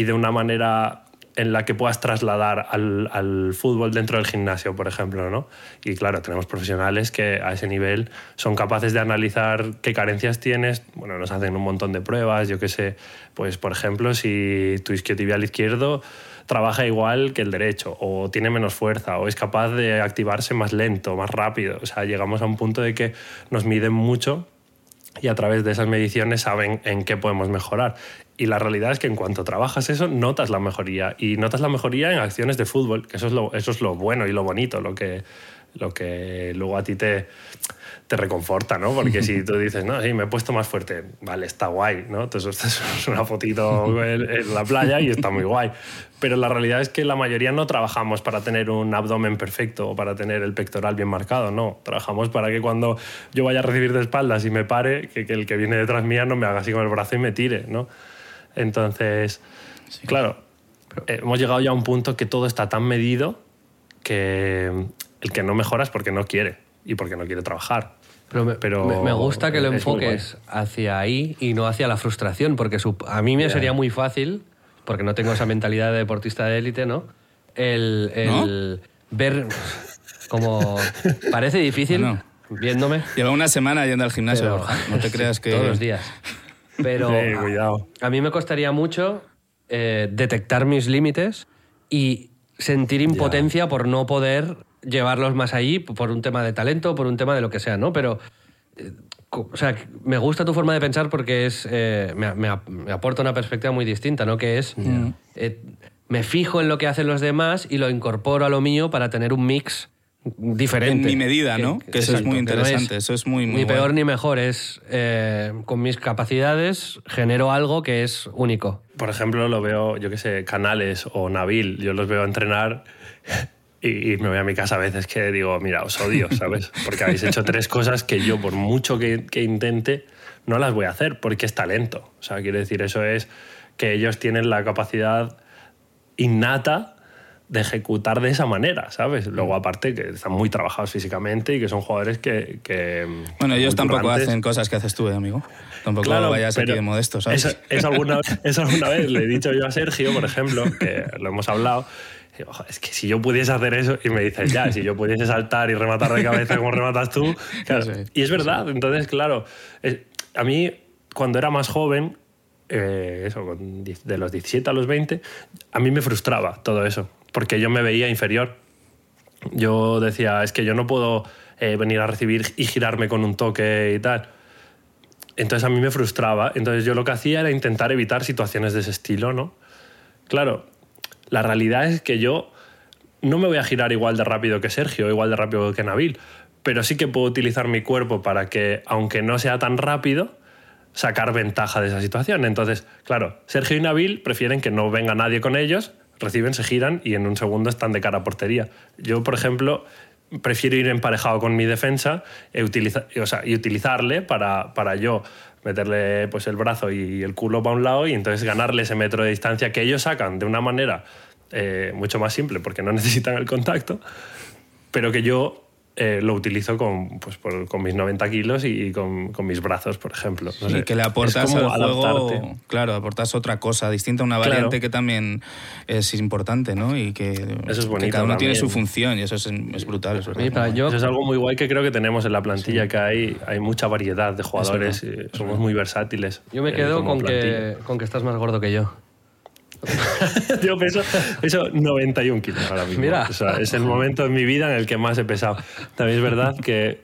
y de una manera en la que puedas trasladar al, fútbol dentro del gimnasio, por ejemplo, ¿no? Y claro, tenemos profesionales que a ese nivel son capaces de analizar qué carencias tienes, bueno, nos hacen un montón de pruebas, yo qué sé, pues por ejemplo, si tu isquiotibial izquierdo trabaja igual que el derecho, o tiene menos fuerza, o es capaz de activarse más lento, más rápido, o sea, llegamos a un punto de que nos miden mucho y a través de esas mediciones saben en qué podemos mejorar. Y la realidad es que en cuanto trabajas eso, notas la mejoría. Y notas la mejoría en acciones de fútbol, que eso es lo, eso es lo bueno y lo bonito, lo que, lo que luego a ti te, te reconforta, ¿no? Porque si tú dices, no, sí, me he puesto más fuerte, vale, está guay, ¿no? Entonces, es una fotito en, en la playa y está muy guay. Pero la realidad es que la mayoría no trabajamos para tener un abdomen perfecto o para tener el pectoral bien marcado, no. Trabajamos para que cuando yo vaya a recibir de espaldas y me pare, que, que el que viene detrás mía no me haga así con el brazo y me tire, ¿no? Entonces, claro, eh, hemos llegado ya a un punto que todo está tan medido que el que no mejora es porque no quiere y porque no quiere trabajar. Pero me, Pero me- me gusta que lo enfoques hacia ahí y no hacia la frustración, porque su- a mí me sería muy fácil, porque no tengo esa mentalidad de deportista de élite, ¿no? El, el ver como... Parece difícil Bueno. viéndome. Lleva una semana yendo al gimnasio, pero-. No te creas que... Todos los días. Pero Sí, cuidado. a, a mí me costaría mucho eh, detectar mis límites y sentir impotencia por no poder llevarlos más allí por un tema de talento, por un tema de lo que sea, ¿no? Pero, eh, o sea, me gusta tu forma de pensar porque es eh, me, me ap- me aporta una perspectiva muy distinta, ¿no? Que es, eh, me fijo en lo que hacen los demás y lo incorporo a lo mío para tener un mix diferente. En mi medida, ¿no? Que eso es muy que no interesante, eso es muy, muy Ni peor ni mejor, es eh, con mis capacidades genero algo que es único. Por ejemplo, lo veo, yo qué sé, Canales o Nabil, yo los veo entrenar y, y me voy a mi casa a veces que digo, mira, os odio, ¿sabes? Porque habéis hecho tres cosas que yo, por mucho que, que intente, no las voy a hacer porque es talento. O sea, quiere decir, eso es que ellos tienen la capacidad innata de ejecutar de esa manera, ¿sabes? Luego, aparte, que están muy trabajados físicamente y que son jugadores que... que Bueno, ellos tampoco currantes. hacen cosas que haces tú, eh, amigo. Tampoco Claro, vayas aquí de modesto, ¿sabes? Eso, eso alguna, eso alguna vez le he dicho yo a Sergio, por ejemplo, que lo hemos hablado. digo, "Joder, es que si yo pudiese hacer eso, y me dices, ya, si yo pudiese saltar y rematar de cabeza como rematas tú. claro. Sí, y es verdad, entonces, claro, es- a mí, cuando era más joven, eh, eso, de los 17 a los 20, a mí me frustraba todo eso, porque yo me veía inferior. Yo decía, es que yo no puedo eh, venir a recibir y girarme con un toque y tal. Entonces a mí me frustraba. Entonces yo lo que hacía era intentar evitar situaciones de ese estilo, ¿no? Claro, la realidad es que yo no me voy a girar igual de rápido que Sergio, igual de rápido que Nabil, pero sí que puedo utilizar mi cuerpo para que, aunque no sea tan rápido, sacar ventaja de esa situación. Entonces, claro, Sergio y Nabil prefieren que no venga nadie con ellos, reciben, se giran y en un segundo están de cara a portería. Yo, por ejemplo, prefiero ir emparejado con mi defensa e sea, y utilizarle para, para yo meterle pues, el brazo y el culo para un lado y entonces ganarle ese metro de distancia que ellos sacan de una manera eh, mucho más simple porque no necesitan el contacto, pero que yo eh, lo utilizo con, pues, por- con mis 90 kilos y con, con mis brazos, por ejemplo. No y sé, que le aportas al juego, adaptarte. claro, aportas otra cosa distinta, una Claro. variante que también es importante, ¿no? Y que, Eso es que bonito cada uno tiene su también. función y eso es, es brutal. Es verdad. Oye, para- yo, Eso es algo muy guay que creo que tenemos en la plantilla, que hay, hay mucha variedad de jugadores, y somos muy versátiles. yo me eh, quedo como con que, con que estás más gordo que yo. Yo peso, peso 91 kilos ahora mismo. Mira. O sea, es el momento en mi vida en el que más he pesado. También es verdad que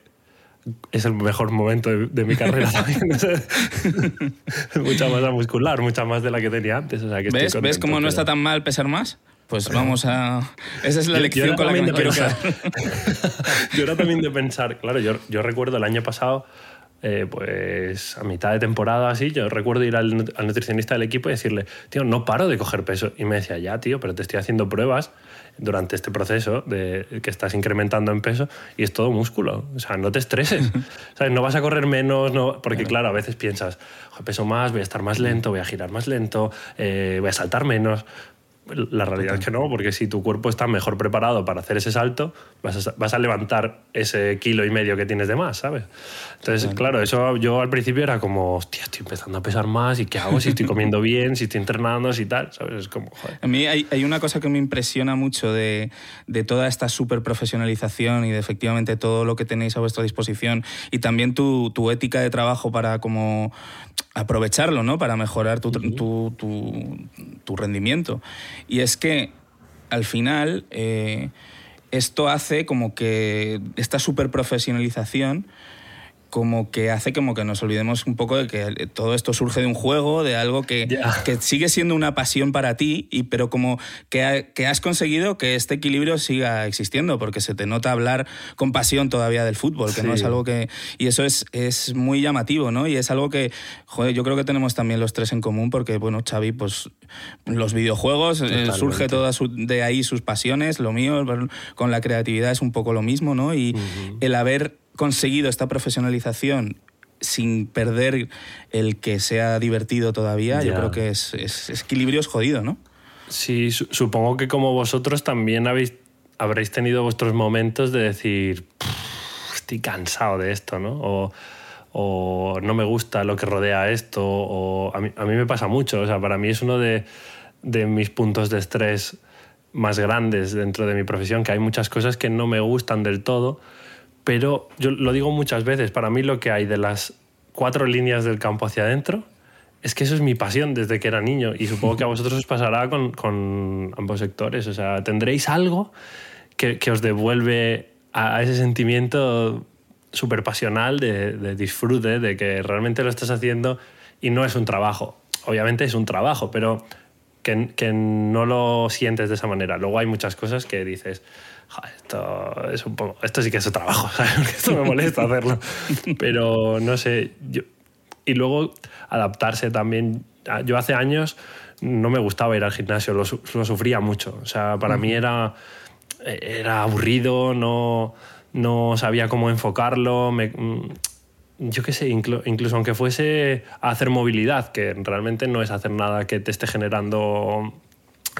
es el mejor momento de, de mi carrera también. Mucha masa muscular, mucha más de la que tenía antes. O sea, que ¿Ves? ¿Ves cómo no está tan mal pesar más? Pues vamos a... Esa es la Yo- lección con la que me también quiero quedar. yo era también de pensar, claro, yo, yo recuerdo el año pasado, eh, pues a mitad de temporada así, yo recuerdo ir al, nut- al nutricionista del equipo y decirle, tío, no paro de coger peso. Y me decía, ya, tío, pero te estoy haciendo pruebas durante este proceso de que estás incrementando en peso y es todo músculo. O sea, no te estreses. ¿Sabes? No vas a correr menos, no, porque claro, a veces piensas, "Joder, peso más, voy a estar más lento, voy a girar más lento, eh, voy a saltar menos. La realidad es que no, porque si tu cuerpo está mejor preparado para hacer ese salto, vas a, vas a levantar ese kilo y medio que tienes de más, ¿sabes? Entonces, claro, eso yo al principio era como, hostia, estoy empezando a pesar más, ¿y qué hago? Si estoy comiendo bien, si estoy entrenando, si tal, ¿sabes? Es como, joder. A mí hay, hay una cosa que me impresiona mucho de, de toda esta súper profesionalización y de efectivamente todo lo que tenéis a vuestra disposición y también tu, tu ética de trabajo para como aprovecharlo, ¿no? Para mejorar tu, tu, tu- tu rendimiento. Y es que al final eh, esto hace como que esta súper profesionalización como que hace como que nos olvidemos un poco de que todo esto surge de un juego, de algo que, que sigue siendo una pasión para ti, y, pero como que, ha- que has conseguido que este equilibrio siga existiendo, porque se te nota hablar con pasión todavía del fútbol, que no es algo que... Y eso es, es muy llamativo, ¿no? Y es algo que, joder, yo creo que tenemos también los tres en común, porque, bueno, Xavi, pues los videojuegos, eh, surge toda su- de ahí sus pasiones, lo mío con la creatividad es un poco lo mismo, ¿no? Y el haber conseguido esta profesionalización sin perder el que sea divertido todavía, yo creo que es, es- es equilibrio es jodido, ¿no? Sí, su- supongo que como vosotros también habéis, habréis tenido vuestros momentos de decir, "Pff, estoy cansado de esto, ¿no? O, o no me gusta lo que rodea esto, o a mí, a mí me pasa mucho, o sea, para mí es uno de, de mis puntos de estrés más grandes dentro de mi profesión, que hay muchas cosas que no me gustan del todo, pero yo lo digo muchas veces, para mí lo que hay de las cuatro líneas del campo hacia adentro es que eso es mi pasión desde que era niño y supongo que a vosotros os pasará con, con ambos sectores. O sea, tendréis algo que, que os devuelve a, ese sentimiento súper pasional de, de disfrute, de que realmente lo estás haciendo y no es un trabajo. Obviamente es un trabajo, pero que, que no lo sientes de esa manera. Luego hay muchas cosas que dices, "Joder, esto, es un poco, esto sí que es un trabajo, ¿sabes? Porque esto me molesta hacerlo. Pero no sé, yo, y luego adaptarse también. Yo hace años no me gustaba ir al gimnasio, lo, su- lo sufría mucho. O sea, para mí era, era aburrido, no, no sabía cómo enfocarlo. me- mm, yo qué sé, inclu- incluso aunque fuese a hacer movilidad, que realmente no es hacer nada que te esté generando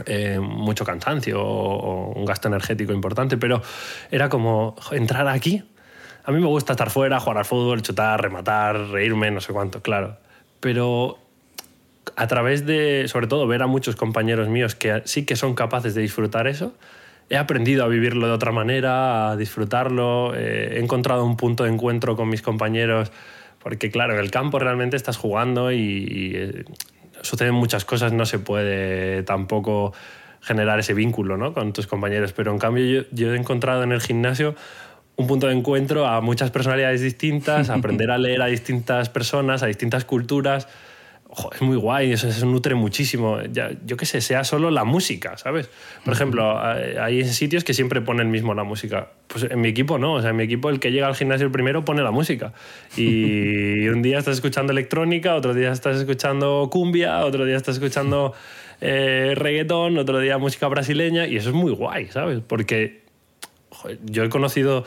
eh, mucho cansancio o, un gasto energético importante, pero era como "Jo, entrar aquí. A mí me gusta estar fuera, jugar al fútbol, chutar, rematar, reírme, no sé cuánto, claro. Pero a través de, sobre todo, ver a muchos compañeros míos que sí que son capaces de disfrutar eso, he aprendido a vivirlo de otra manera, a disfrutarlo, eh, he encontrado un punto de encuentro con mis compañeros, porque claro, en el campo realmente estás jugando y, y, eh, suceden muchas cosas, no se puede tampoco generar ese vínculo ¿no? con tus compañeros, pero en cambio yo, yo he encontrado en el gimnasio un punto de encuentro a muchas personalidades distintas, aprender a leer a distintas personas, a distintas culturas. Es muy guay, eso, eso nutre muchísimo. Ya, yo qué sé, sea solo la música, ¿sabes? Por ejemplo, hay hay sitios que siempre ponen mismo la música. Pues en mi equipo no, o sea, en mi equipo el que llega al gimnasio primero pone la música. Y un día estás escuchando electrónica, otro día estás escuchando cumbia, otro día estás escuchando eh, reggaetón, otro día música brasileña, y eso es muy guay, ¿sabes? Porque yo he conocido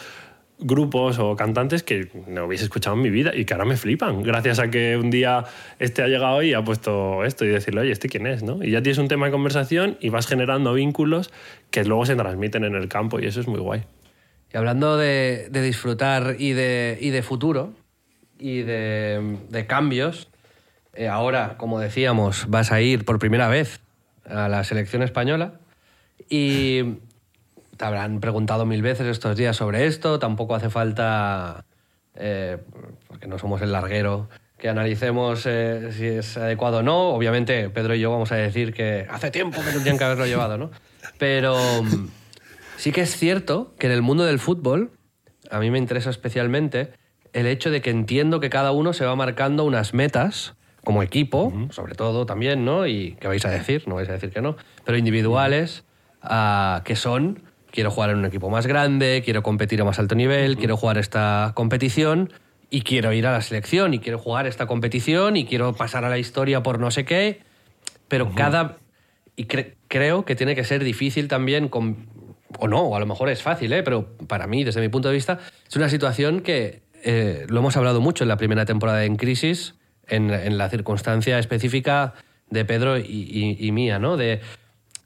grupos o cantantes que no hubiese escuchado en mi vida y que ahora me flipan, gracias a que un día este ha llegado y ha puesto esto y decirle, oye, ¿este quién es? ¿no? Y ya tienes un tema de conversación y vas generando vínculos que luego se transmiten en el campo y eso es muy guay. Y hablando de, disfrutar y de, y de futuro y de, de cambios, eh, ahora, como decíamos, vas a ir por primera vez a la selección española y te habrán preguntado mil veces estos días sobre esto, tampoco hace falta, eh, porque no somos el larguero, que analicemos eh, si es adecuado o no. Obviamente, Pedro y yo vamos a decir que hace tiempo que tendrían que haberlo llevado, ¿no? Pero mm, sí que es cierto que en el mundo del fútbol, a mí me interesa especialmente el hecho de que entiendo que cada uno se va marcando unas metas como equipo, sobre todo también, ¿no? Y qué vais a decir, no vais a decir que no, pero individuales, ah, que son, quiero jugar en un equipo más grande, quiero competir a más alto nivel, quiero jugar esta competición y quiero ir a la selección y quiero jugar esta competición y quiero pasar a la historia por no sé qué, pero cada... Y cre- creo que tiene que ser difícil también, con, o no, a lo mejor es fácil, ¿eh? pero para mí, desde mi punto de vista, es una situación que eh, lo hemos hablado mucho en la primera temporada de En Crisis, en, en la circunstancia específica de Pedro y, y- y mía, ¿no? De,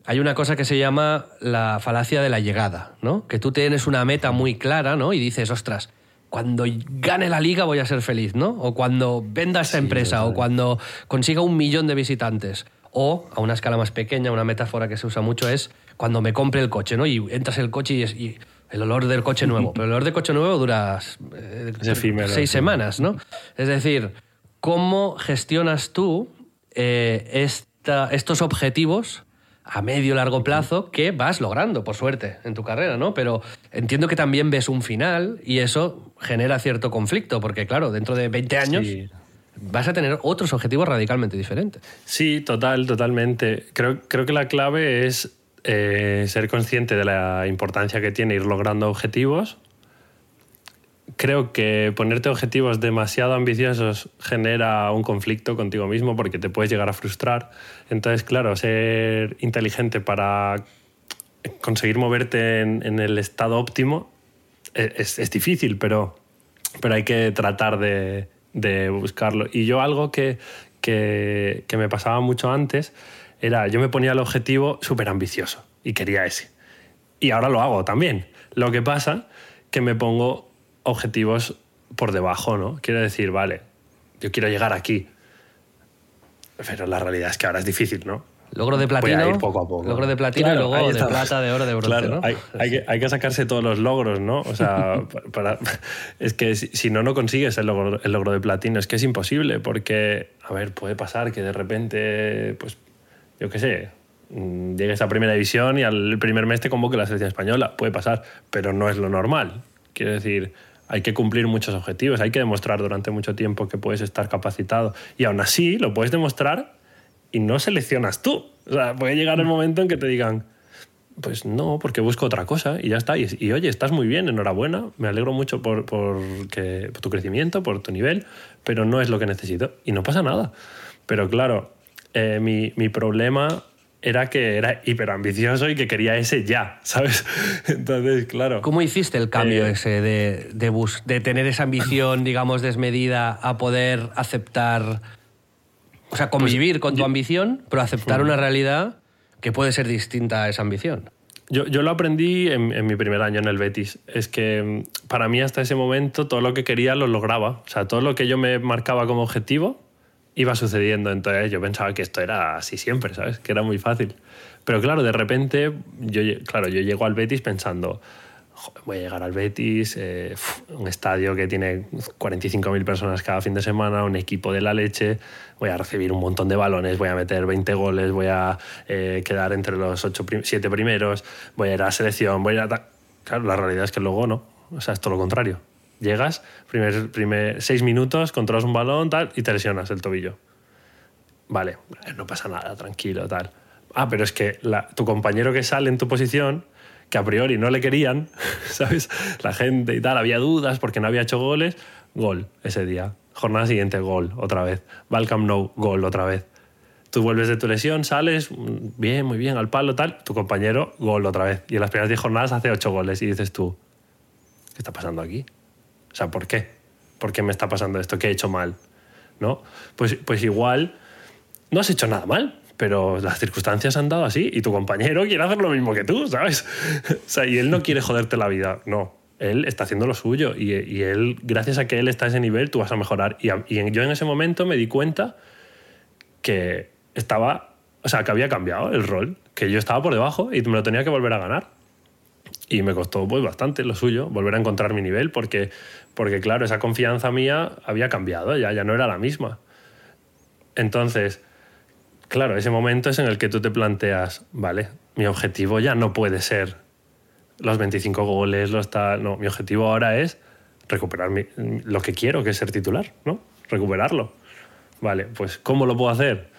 hay una cosa que se llama la falacia de la llegada, ¿no? Que tú tienes una meta muy clara, ¿no? Y dices, ostras, cuando gane la liga voy a ser feliz, ¿no? O cuando venda esta empresa, o cuando consiga un millón de visitantes. O, a una escala más pequeña, una metáfora que se usa mucho es cuando me compre el coche, ¿no? Y entras en el coche y, es, y el olor del coche nuevo. Pero el olor del coche nuevo dura eh, efímero, seis sí. semanas, ¿no? Es decir, ¿cómo gestionas tú eh, esta- estos objetivos a medio largo plazo que vas logrando, por suerte, en tu carrera, ¿no? Pero entiendo que también ves un final y eso genera cierto conflicto, porque claro, dentro de 20 años Sí. vas a tener otros objetivos radicalmente diferentes. Sí, total, totalmente. Creo, creo que la clave es eh, ser consciente de la importancia que tiene ir logrando objetivos. Creo que ponerte objetivos demasiado ambiciosos genera un conflicto contigo mismo porque te puedes llegar a frustrar. Entonces, claro, ser inteligente para conseguir moverte en, el estado óptimo e, es, difícil, pero, pero hay que tratar de, buscarlo. Y yo algo que, que, que me pasaba mucho antes era, yo me ponía el objetivo súper ambicioso y quería ese. Y ahora lo hago también. Lo que pasa que me pongo objetivos por debajo, ¿no? Quiero decir, vale, yo quiero llegar aquí. Pero la realidad es que ahora es difícil, ¿no? Logro de Voy a platino, ir poco a poco. logro de platino Claro, y luego de plata, de oro, de bronce, Claro, ¿no? hay, hay que, hay que sacarse todos los logros, ¿no? O sea, para- es que si, si no, no consigues el logro, el logro de platino. Es que es imposible, porque, a ver, puede pasar que de repente, pues, yo qué sé, mm, llegues a primera división y al primer mes te convoque la selección española. Puede pasar, pero no es lo normal. Quiero decir, hay que cumplir muchos objetivos, hay que demostrar durante mucho tiempo que puedes estar capacitado. Y aún así, lo puedes demostrar y no seleccionas tú. O sea, puede llegar el momento en que te digan, pues no, porque busco otra cosa y ya está. Y, y, oye, estás muy bien, enhorabuena, me alegro mucho por, por tu crecimiento, por tu nivel, pero no es lo que necesito y no pasa nada. Pero claro, eh, mi, mi problema era que era hiperambicioso y que quería ese ya, ¿sabes? Entonces, claro. ¿Cómo hiciste el cambio Eh, ese de, de, bus- de tener esa ambición, digamos, desmedida a poder aceptar, o sea, convivir con tu ambición, pero aceptar una realidad que puede ser distinta a esa ambición? Yo, yo lo aprendí en, en mi primer año en el Betis. Es que mm, para mí hasta ese momento todo lo que quería lo lograba. O sea, todo lo que yo me marcaba como objetivo iba sucediendo. Entonces yo pensaba que esto era así siempre, ¿sabes? Que era muy fácil. Pero claro, de repente, yo, claro, yo llego al Betis pensando, "Joder, voy a llegar al Betis, eh, un estadio que tiene 45.000 personas cada fin de semana, un equipo de la leche, voy a recibir un montón de balones, voy a meter 20 goles, voy a eh, quedar entre los 7 primeros, voy a ir a la selección, voy a ir a... ta-". Claro, la realidad es que luego no, o sea, es todo lo contrario. Llegas, primer, primer seis minutos, controlas un balón tal, y te lesionas el tobillo. Vale, no pasa nada, tranquilo, tal. Ah, pero es que la- tu compañero que sale en tu posición, que a priori no le querían, ¿sabes? La gente y tal, había dudas porque no había hecho goles, gol ese día. Jornada siguiente, gol otra vez. Va al Camp Nou, gol otra vez. Tú vuelves de tu lesión, sales, mm, bien, muy bien, al palo, tal. Tu compañero, gol otra vez. Y en las primeras 10 jornadas hace 8 goles. Y dices tú, ¿qué está pasando aquí? O sea, ¿por qué? ¿Por qué me está pasando esto? ¿Qué he hecho mal? ¿No? Pues, pues igual no has hecho nada mal, pero las circunstancias han dado así y tu compañero quiere hacer lo mismo que tú, ¿sabes? O sea, y él no quiere joderte la vida, no. Él está haciendo lo suyo y, y él, gracias a que él está a ese nivel, tú vas a mejorar. Y, a- y yo en ese momento me di cuenta que estaba, o sea, que había cambiado el rol, que yo estaba por debajo y me lo tenía que volver a ganar. Y me costó pues, bastante lo suyo, volver a encontrar mi nivel, porque, porque claro, esa confianza mía había cambiado, ya, ya no era la misma. Entonces, claro, ese momento es en el que tú te planteas, vale, mi objetivo ya no puede ser los 25 goles, los tal. No, mi objetivo ahora es recuperar lo que quiero, que es ser titular, ¿no? Recuperarlo. Vale, pues ¿cómo lo puedo hacer?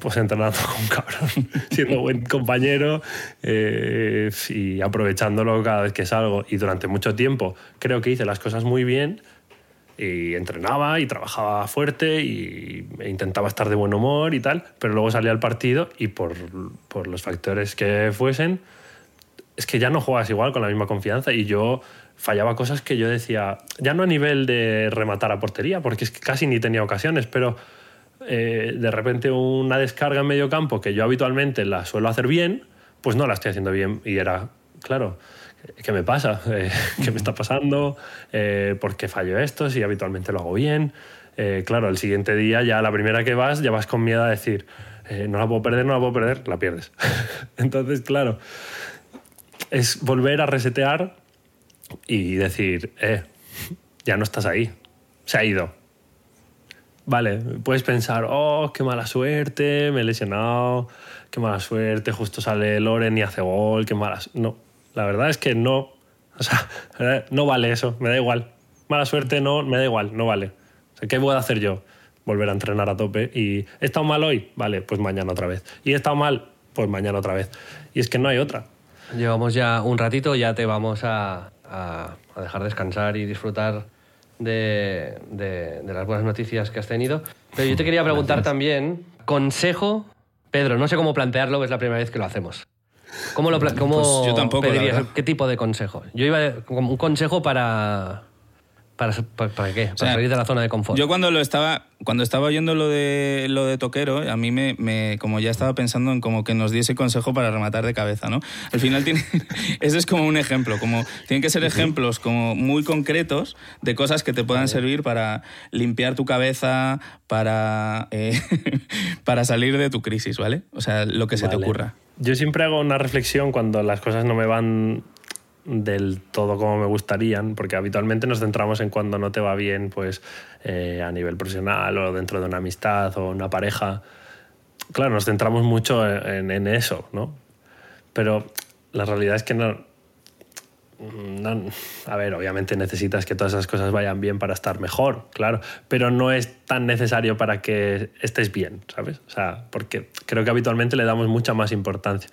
Pues entrenando con cabrón, siendo buen compañero eh, y aprovechándolo cada vez que salgo. Y durante mucho tiempo creo que hice las cosas muy bien y entrenaba y trabajaba fuerte y e intentaba estar de buen humor y tal, pero luego salía al partido y por, por los factores que fuesen, es que ya no juegas igual con la misma confianza y yo fallaba cosas que yo decía, ya no a nivel de rematar a portería, porque es que casi ni tenía ocasiones, pero eh, de repente una descarga en medio campo que yo habitualmente la suelo hacer bien, pues no la estoy haciendo bien y era, claro, ¿qué me pasa? Eh, ¿Qué me está pasando? Eh, ¿Por qué fallo esto si habitualmente lo hago bien? Claro, el siguiente día ya la primera que vas ya vas con miedo a decir, no la puedo perder, no la puedo perder, la pierdes. Entonces, claro, es volver a resetear y decir, eh, ya no estás ahí, se ha ido. Vale, puedes pensar, oh, qué mala suerte, me he lesionado, qué mala suerte, justo sale Loren y hace gol, qué mala... su-". No, la verdad es que no, o sea, no vale eso, me da igual. Mala suerte no, me da igual, no vale. O sea, ¿qué puedo hacer yo? Volver a entrenar a tope y he estado mal hoy, vale, pues mañana otra vez. Y he estado mal, pues mañana otra vez. Y es que no hay otra. Llevamos ya un ratito, ya te vamos a dejar descansar y disfrutar de, de- de las buenas noticias que has tenido. Pero yo te quería preguntar también, consejo, Pedro, no sé cómo plantearlo, es la primera vez que lo hacemos. ¿Cómo, lo pla- cómo Pues yo tampoco, pedirías? ¿Qué tipo de consejo? Yo iba a- como un consejo para... ¿Para, para, para qué? Para sea, salir de la zona de confort. Yo cuando lo estaba, cuando estaba oyendo lo de lo de Toquero, a mí me, me- como ya estaba pensando en como que nos diese consejo para rematar de cabeza, ¿no? Al final tiene, ese es como un ejemplo, como tienen que ser ejemplos como muy concretos de cosas que te puedan servir para limpiar tu cabeza, para eh, para salir de tu crisis, ¿vale? O sea, lo que se te ocurra. Yo siempre hago una reflexión cuando las cosas no me van del todo como me gustarían, porque habitualmente nos centramos en cuando no te va bien, pues eh, a nivel profesional o dentro de una amistad o una pareja. Claro, nos centramos mucho en, eso, ¿no? Pero la realidad es que no, no- A ver, obviamente necesitas que todas esas cosas vayan bien para estar mejor, claro, pero no es tan necesario para que estés bien, ¿sabes? O sea, porque creo que habitualmente le damos mucha más importancia.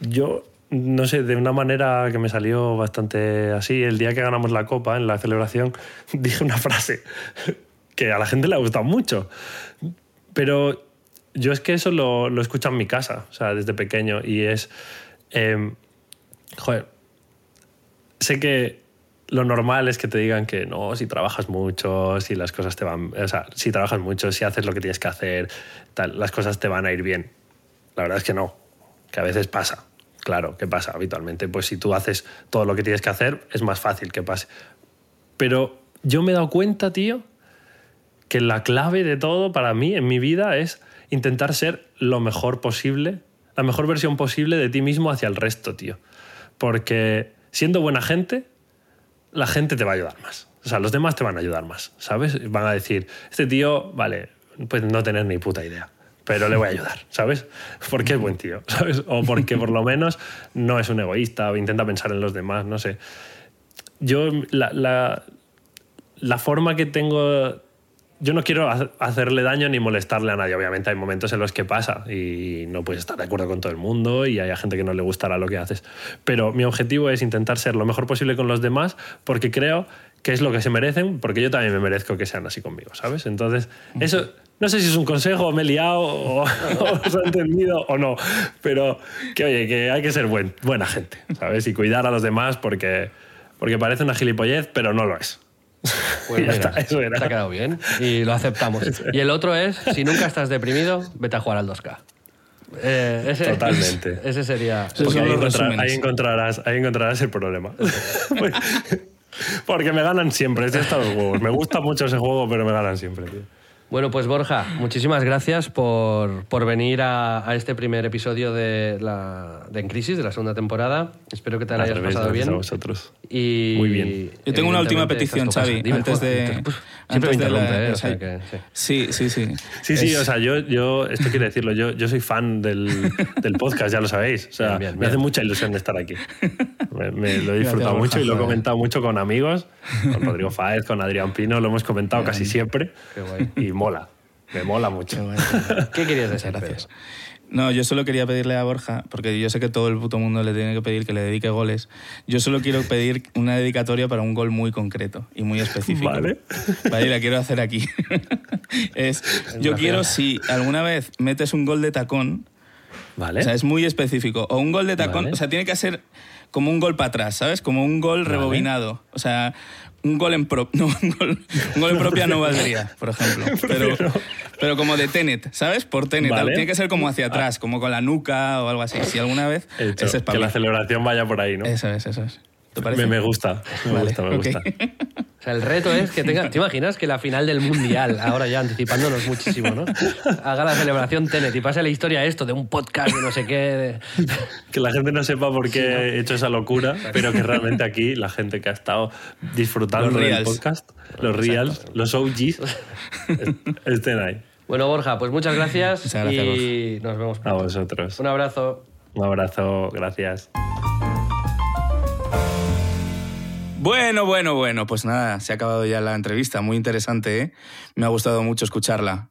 Yo, no sé, de una manera que me salió bastante así, el día que ganamos la copa en la celebración, dije una frase que a la gente le ha gustado mucho, pero yo es que eso lo, lo escucho en mi casa, o sea, desde pequeño, y es... em, joder, sé que lo normal es que te digan que no, si trabajas mucho, si las cosas te van, o sea, si trabajas mucho, si haces lo que tienes que hacer, las cosas te van a ir bien. La verdad es que no, que a veces pasa. Claro, que pasa habitualmente. Pues si tú haces todo lo que tienes que hacer, es más fácil que pase. Pero yo me he dado cuenta, tío, que la clave de todo para mí en mi vida es intentar ser lo mejor posible, la mejor versión posible de ti mismo hacia el resto, tío. Porque siendo buena gente, la gente te va a ayudar más. O sea, los demás te van a ayudar más, ¿sabes? Van a decir, este tío, vale, puede no tener ni puta idea, pero le voy a ayudar, ¿sabes? Porque es buen tío, ¿sabes? O porque por lo menos no es un egoísta o intenta pensar en los demás, no sé. Yo, la, la, la forma que tengo yo no quiero ha- hacerle daño ni molestarle a nadie. Obviamente hay momentos en los que pasa y no puedes estar de acuerdo con todo el mundo y hay gente que no le gustará lo que haces. Pero mi objetivo es intentar ser lo mejor posible con los demás porque creo que es lo que se merecen, porque yo también me merezco que sean así conmigo, ¿sabes? Entonces, eso no sé si es un consejo, me he liado o, o os he entendido o no, pero que oye, que hay que ser buen, buena gente, ¿sabes? Y cuidar a los demás porque, porque parece una gilipollez, pero no lo es. Pues mira, está, eso era. Te ha quedado bien y lo aceptamos. Y el otro es, si nunca estás deprimido, vete a jugar al 2K. Eh, ese, Totalmente. Ese sería... Porque ahí, los encontra- resúmenes. ahí encontrarás, ahí encontrarás el problema. Porque me ganan siempre, es de estos juegos. Me gusta mucho ese juego, pero me ganan siempre, tío. Bueno, pues Borja, muchísimas gracias por, por venir a, a este primer episodio de, la, de En Crisis, de la segunda temporada. Espero que te la hayas revés, pasado gracias bien. a vosotros. Y, Muy bien. Yo tengo una última petición, Xavi. Dime, antes de... pues, antes de la- interrumpe, ¿eh? O sea, que, sí. Sí, sí, sí. Sí, sí, Es- o sea, yo, yo, esto quiere decirlo, yo, yo soy fan del, del podcast, ya lo sabéis. O sea, Bien, bien, me bien. hace mucha ilusión estar aquí. Me, me lo he disfrutado Gracias, mucho y lo he comentado mucho con amigos, con Rodrigo Fáez, con Adrián Pino, lo hemos comentado casi siempre. Qué guay. Y mola, me mola mucho. ¿Qué querías decir? Gracias. No, yo solo quería pedirle a Borja, porque yo sé que todo el puto mundo le tiene que pedir que le dedique goles. Yo solo quiero pedir una dedicatoria para un gol muy concreto y muy específico. Vale. Vale, y la quiero hacer aquí. es, yo quiero, si alguna vez metes un gol de tacón, Vale. o sea, es muy específico, o un gol de tacón, Vale. o sea, tiene que ser como un gol para atrás, ¿sabes? Como un gol rebobinado. O sea, un gol en pro, no, un gol, un gol en propia no valdría, por ejemplo. Pero, pero como de Tenet, ¿sabes? Por Tenet. Vale. Tiene que ser como hacia atrás, como con la nuca o algo así. Si alguna vez. Hecho, ese es para que la celebración vaya por ahí, ¿no? Eso es, eso es. ¿Te parece? Me, me gusta, me Vale, gusta, me gusta. O sea, el reto es que tenga. ¿Te imaginas que la final del mundial, ahora ya anticipándonos muchísimo, ¿no? Haga la celebración Tenet y pase la historia esto de un podcast de no sé qué. de- Que la gente no sepa por qué he hecho esa locura, pero que realmente aquí la gente que ha estado disfrutando del podcast, los reals, los OGs, est- estén ahí. Bueno, Borja, pues muchas gracias, Muchas gracias, y nos vemos A pronto. vosotros. Un abrazo. Un abrazo, gracias. Bueno, bueno, bueno, pues nada, se ha acabado ya la entrevista. Muy interesante, ¿eh? Me ha gustado mucho escucharla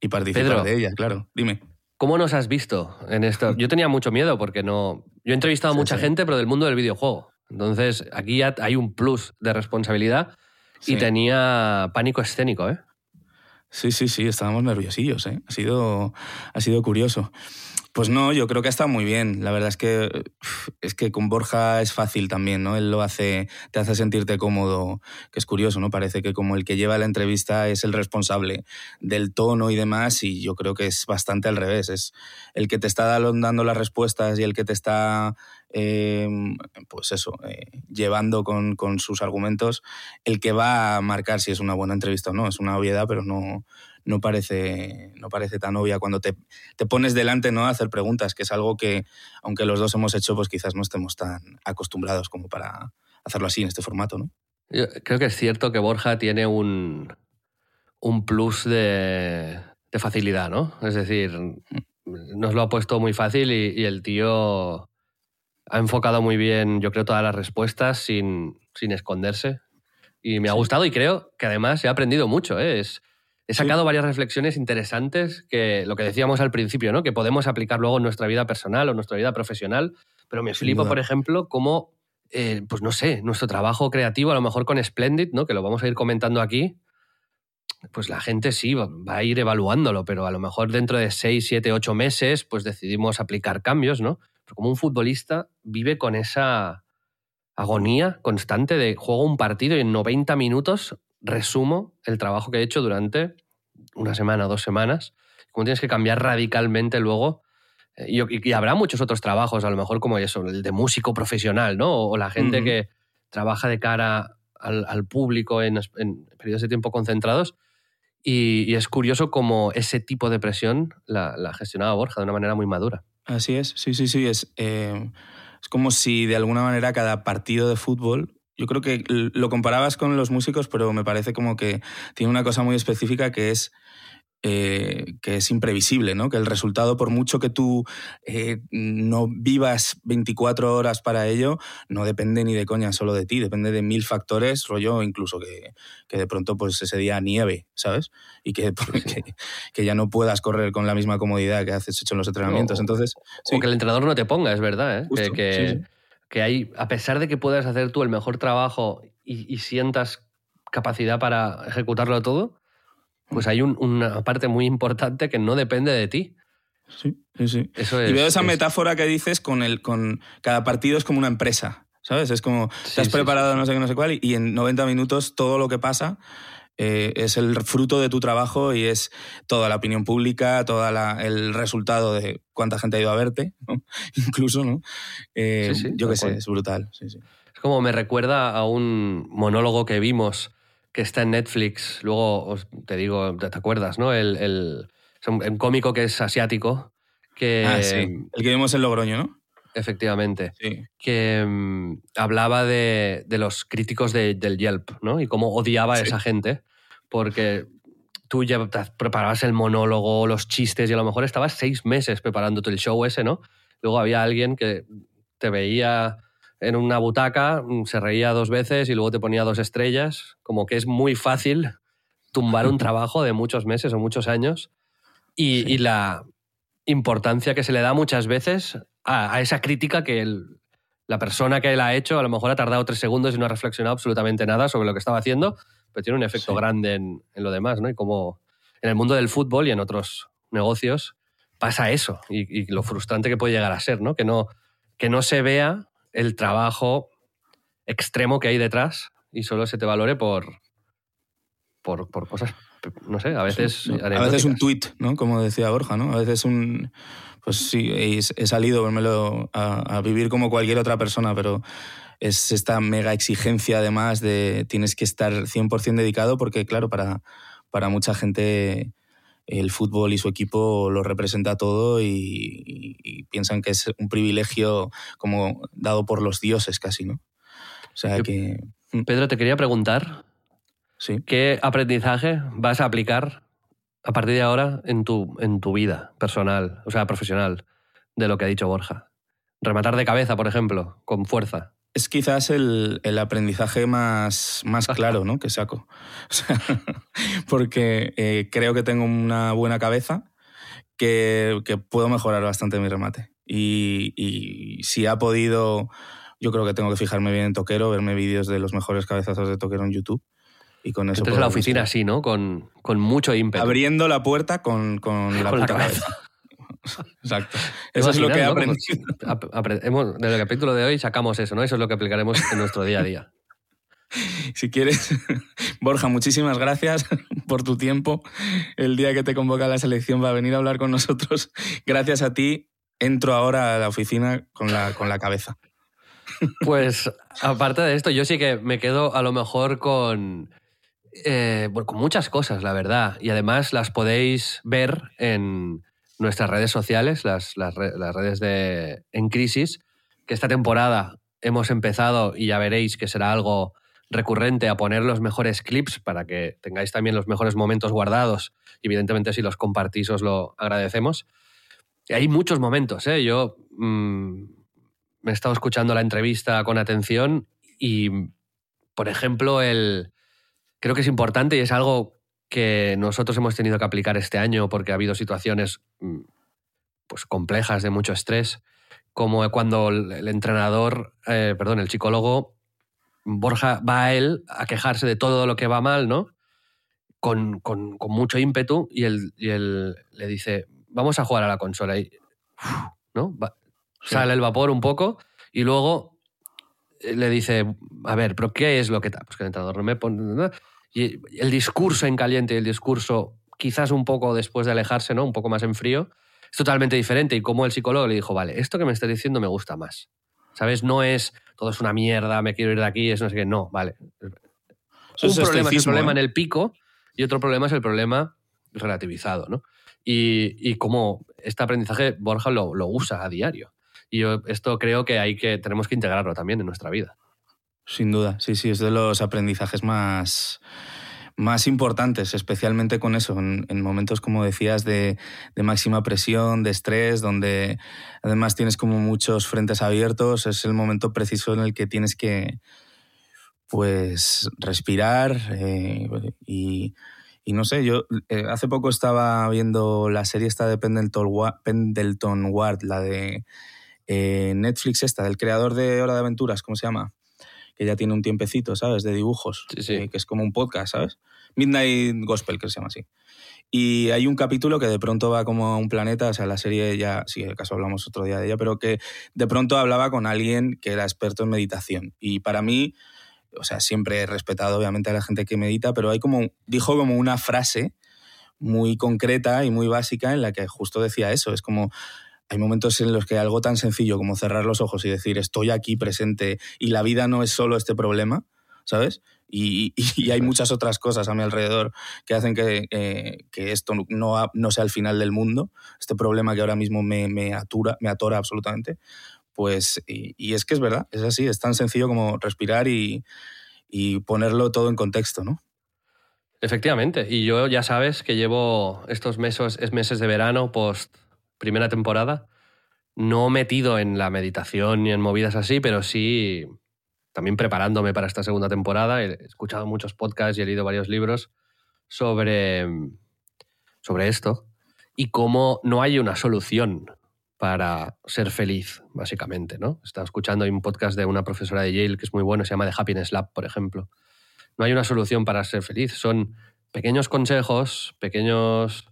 y participar Pedro. de ella, claro. Dime. ¿Cómo nos has visto en esto? Yo tenía mucho miedo porque no. Yo he entrevistado a Sí, mucha sí. gente, pero del mundo del videojuego. Entonces, aquí ya hay un plus de responsabilidad y Sí. tenía pánico escénico, ¿eh? Sí, sí, sí, estábamos nerviosillos, ¿eh? Ha sido, ha sido curioso. Pues no, yo creo que ha estado muy bien. La verdad es que es que con Borja es fácil también, ¿no? Él lo hace, te hace sentirte cómodo, que es curioso, ¿no? Parece que como el que lleva la entrevista es el responsable del tono y demás, y yo creo que es bastante al revés. Es el que te está dando las respuestas y el que te está, eh, pues eso, eh, llevando con, con sus argumentos, el que va a marcar si es una buena entrevista o no. Es una obviedad, pero no, no parece, no parece tan obvia cuando te, te pones delante ¿no? a hacer preguntas, que es algo que, aunque los dos hemos hecho, pues quizás no estemos tan acostumbrados como para hacerlo así en este formato, ¿no? Yo creo que es cierto que Borja tiene un, un plus de, de facilidad, ¿no? Es decir, nos lo ha puesto muy fácil y, y el tío ha enfocado muy bien, yo creo, todas las respuestas sin, sin esconderse. Y me ha gustado y creo que además he aprendido mucho. ¿eh? Es- he sacado varias reflexiones interesantes que lo que decíamos al principio, ¿no? que podemos aplicar luego en nuestra vida personal o nuestra vida profesional. Pero me Sin flipo, duda. por ejemplo, cómo, eh, pues no sé, nuestro trabajo creativo, a lo mejor con Splendid, ¿no? que lo vamos a ir comentando aquí, pues la gente sí va va a ir evaluándolo, pero a lo mejor dentro de 6, 7, 8 meses, pues decidimos aplicar cambios, ¿no? Pero como un futbolista vive con esa agonía constante de juego un partido y en 90 minutos resumo el trabajo que he hecho durante una semana, dos semanas. Cómo tienes que cambiar radicalmente luego. Eh, Y, habrá muchos otros trabajos, a lo mejor como eso, el de músico profesional, ¿no? O, o la gente que trabaja de cara al, al público en, en periodos de tiempo concentrados. Y, y es curioso cómo ese tipo de presión la, la gestionaba Borja de una manera muy madura. Así es, sí, sí, sí. Es, eh, es como si de alguna manera cada partido de fútbol, yo creo que lo comparabas con los músicos, pero me parece como que tiene una cosa muy específica que es eh, que es imprevisible, ¿no? Que el resultado, por mucho que tú eh, no vivas 24 horas para ello, no depende ni de coña solo de ti, depende de mil factores, rollo incluso que, que de pronto pues ese día nieve, ¿sabes? Y que, que, que ya no puedas correr con la misma comodidad que haces hecho en los entrenamientos. Entonces, O que el entrenador no te ponga, es verdad, ¿eh? Justo, que, que- sí, sí. Que hay, a pesar de que puedas hacer tú el mejor trabajo y, y sientas capacidad para ejecutarlo todo, pues hay un- una parte muy importante que no depende de ti. Sí, sí, sí. Eso es, y veo esa es- metáfora que dices con el con cada partido es como una empresa, ¿sabes? Es como Sí, te has sí, preparado sí, no sé qué, no sé cuál y, y en 90 minutos todo lo que pasa eh, es el fruto de tu trabajo y es toda la opinión pública, todo el resultado de cuánta gente ha ido a verte, ¿no? incluso, ¿no? Eh, Sí, sí, yo qué sé, es brutal. Sí. Es como me recuerda a un monólogo que vimos que está en Netflix. Luego os- te digo, te acuerdas, ¿no? El, el- un cómico que es asiático. Que Ah, sí. El que vimos en Logroño, ¿no? Efectivamente. Sí. que mm, hablaba de, de los críticos de- del Yelp, ¿no? Y cómo odiaba a esa gente, porque tú ya preparabas el monólogo, los chistes, y a lo mejor estabas seis meses preparándote el show ese, ¿no? Luego había alguien que te veía en una butaca, mm, se reía dos veces y luego te ponía dos estrellas, como que es muy fácil tumbar un trabajo de muchos meses o muchos años y, Sí. y la importancia que se le da muchas veces a, a esa crítica que el- la persona que la ha hecho a lo mejor ha tardado tres segundos y no ha reflexionado absolutamente nada sobre lo que estaba haciendo, pero tiene un efecto Sí. grande en, en lo demás, ¿no? Y como en el mundo del fútbol y en otros negocios pasa eso y, y lo frustrante que puede llegar a ser, ¿no? Que no, que no se vea el trabajo extremo que hay detrás y solo se te valore por, por, por cosas, no sé, a veces... Sí, ¿no? A veces un tuit, ¿no? Como decía Borja, ¿no? A veces un... Pues sí, he, salido a, a vivir como cualquier otra persona, pero es esta mega exigencia además de tienes que estar 100% dedicado porque, claro, para, para mucha gente el fútbol y su equipo lo representa todo y, y- y piensan que es un privilegio como dado por los dioses casi, ¿no? O sea que... Pedro, te quería preguntar, Sí. ¿qué aprendizaje vas a aplicar a partir de ahora en tu, en tu vida personal, o sea, profesional, de lo que ha dicho Borja? Rematar de cabeza, por ejemplo, con fuerza. Es quizás el, el aprendizaje más, más claro ¿no? que saco. O sea, porque eh, creo que tengo una buena cabeza que, que puedo mejorar bastante mi remate. Y, y, si ha podido, yo creo que tengo que fijarme bien en Toquero, verme vídeos de los mejores cabezazos de Toquero en YouTube. Y con eso Entonces la oficina así, ¿no? Con, con mucho ímpetu. Abriendo la puerta con, con la, Con la puta cabeza. cabeza. Exacto. Eso es lo que he aprendido. ¿no? Hemos- Del capítulo de hoy sacamos eso, ¿no? Eso es lo que aplicaremos en nuestro día a día. Si quieres, Borja, muchísimas gracias por tu tiempo. El día que te convoca la selección va a venir a hablar con nosotros. Gracias a ti, entro ahora a la oficina con la, con la cabeza. Pues aparte de esto, yo sí que me quedo a lo mejor con, eh, bueno, muchas cosas, la verdad. Y además las podéis ver en nuestras redes sociales, las, las re- las redes de En Crisis, que esta temporada hemos empezado y ya veréis que será algo recurrente a poner los mejores clips para que tengáis también los mejores momentos guardados. Evidentemente si los compartís os lo agradecemos. Y hay muchos momentos, ¿eh? Yo mm, me he estado escuchando la entrevista con atención y, por ejemplo, el, creo que es importante y es algo que nosotros hemos tenido que aplicar este año porque ha habido situaciones mm, pues, complejas de mucho estrés, como cuando el, entrenador, eh, perdón, el psicólogo, Borja va a él a quejarse de todo lo que va mal, ¿no? Con, con- con mucho ímpetu y él, y él le dice, vamos a jugar a la consola y, ¿no? Va- sale el vapor un poco y luego eh, le dice, a ver, pero ¿qué es lo que tal? Pues que el entrenador no me pone... Y el discurso en caliente y el discurso quizás un poco después de alejarse, ¿no? Un poco más en frío, es totalmente diferente. Y como el psicólogo le dijo, vale, esto que me estás diciendo me gusta más. ¿Sabes? No es todo es una mierda, me quiero ir de aquí, es no sé qué. No, vale. Eso un es problema es el problema ¿eh? en el pico y otro problema es el problema relativizado, ¿no? Y, y como este aprendizaje Borja lo, lo usa a diario. Y yo esto creo que hay que tenemos que integrarlo también en nuestra vida. Sin duda, sí, sí, es de los aprendizajes más, más importantes, especialmente con eso, en, en momentos, como decías, de, máxima presión, de estrés, donde además tienes como muchos frentes abiertos, es el momento preciso en el que tienes que, pues, respirar eh, y, y no sé, yo eh, hace poco estaba viendo la serie esta de Pendleton, Pendleton Ward, la de eh, Netflix esta, del creador de Hora de Aventuras, ¿cómo se llama? Que ya tiene un tiempecito, ¿sabes? De dibujos, Sí, sí. eh, que es como un podcast, ¿sabes? Midnight Gospel, que se llama así. Y hay un capítulo que de pronto va como a un planeta, o sea, la serie ya, si el caso hablamos otro día de ella, pero que de pronto hablaba con alguien que era experto en meditación. Y para mí, o sea, siempre he respetado obviamente a la gente que medita, pero hay como, dijo como una frase muy concreta y muy básica en la que justo decía eso, es como hay momentos en los que algo tan sencillo como cerrar los ojos y decir estoy aquí presente y la vida no es solo este problema, ¿sabes? Y, y- y hay muchas otras cosas a mi alrededor que hacen que, eh, que esto no, no sea el final del mundo, este problema que ahora mismo me, me, atura, me atora absolutamente. Pues, y, y es que es verdad, es así, es tan sencillo como respirar y, y ponerlo todo en contexto, ¿no? Efectivamente. Y yo ya sabes que llevo estos meses, es meses de verano post primera temporada, no metido en la meditación ni en movidas así, pero sí también preparándome para esta segunda temporada. He escuchado muchos podcasts y he leído varios libros sobre, sobre esto y cómo no hay una solución para ser feliz, básicamente, ¿no? Estaba escuchando un podcast de una profesora de Yale que es muy bueno, se llama The Happiness Lab, por ejemplo. No hay una solución para ser feliz, son pequeños consejos, pequeños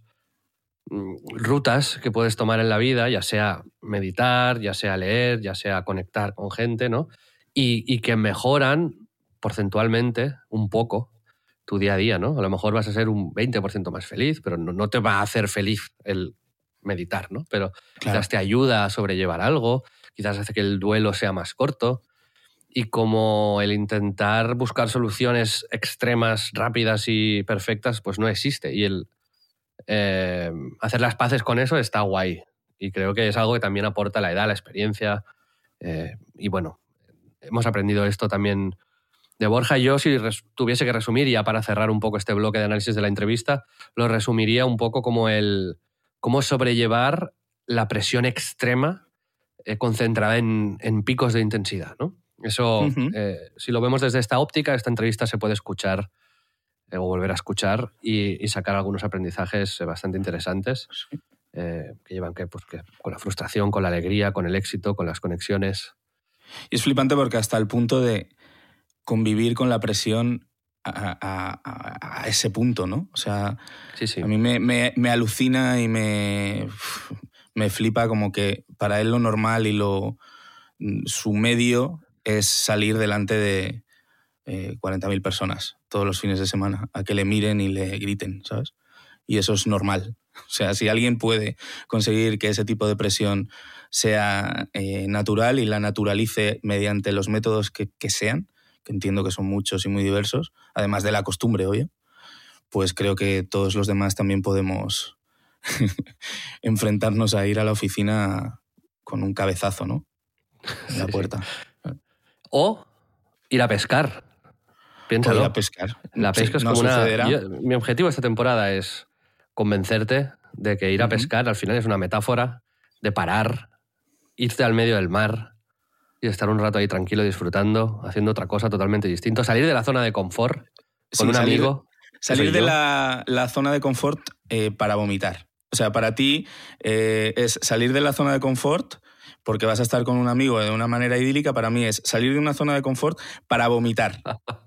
rutas que puedes tomar en la vida, ya sea meditar, ya sea leer, ya sea conectar con gente, ¿no? Y, y que mejoran porcentualmente un poco tu día a día, ¿no? A lo mejor vas a ser un 20% más feliz, pero no, no te va a hacer feliz el meditar, ¿no? Pero quizás te ayuda a sobrellevar algo, quizás hace que el duelo sea más corto. Y como el intentar buscar soluciones extremas, rápidas y perfectas, pues no existe. Y el eh, hacer las paces con eso está guay. Y creo que es algo que también aporta la edad, la experiencia. eh, y bueno, hemos aprendido esto también de Borja. Yo, si tuviese que resumir, ya para cerrar un poco este bloque de análisis de la entrevista, lo resumiría un poco como el cómo sobrellevar la presión extrema eh, concentrada en, en picos de intensidad. ¿no? Eso, si lo vemos desde esta óptica, esta entrevista se puede escuchar o volver a escuchar y, y sacar algunos aprendizajes eh, bastante interesantes eh, que llevan que, pues, que con la frustración, con la alegría, con el éxito, con las conexiones. Y es flipante porque hasta el punto de convivir con la presión a, a- a- a ese punto, ¿no? O sea, Sí, sí. a mí me, me- me alucina y me, me flipa como que para él lo normal y lo su medio es salir delante de eh, 40.000 personas todos los fines de semana a que le miren y le griten, ¿sabes? Y eso es normal. O sea, si alguien puede conseguir que ese tipo de presión sea eh, natural y la naturalice mediante los métodos que, que sean, que entiendo que son muchos y muy diversos, además de la costumbre, obvio, pues creo que todos los demás también podemos enfrentarnos a ir a la oficina con un cabezazo, ¿no? En la Sí, sí. puerta. O ir a pescar. O Piénsalo. ir a pescar. La Sí, pesca es no como una. yo- mi objetivo esta temporada es convencerte de que ir a pescar al final es una metáfora de parar, irte al medio del mar y estar un rato ahí tranquilo disfrutando, haciendo otra cosa totalmente distinto, salir de la zona de confort Sí, con un salir- amigo. Salir de la, la zona de confort eh, para vomitar. O sea, para ti eh, es salir de la zona de confort porque vas a estar con un amigo de una manera idílica. Para mí es salir de una zona de confort para vomitar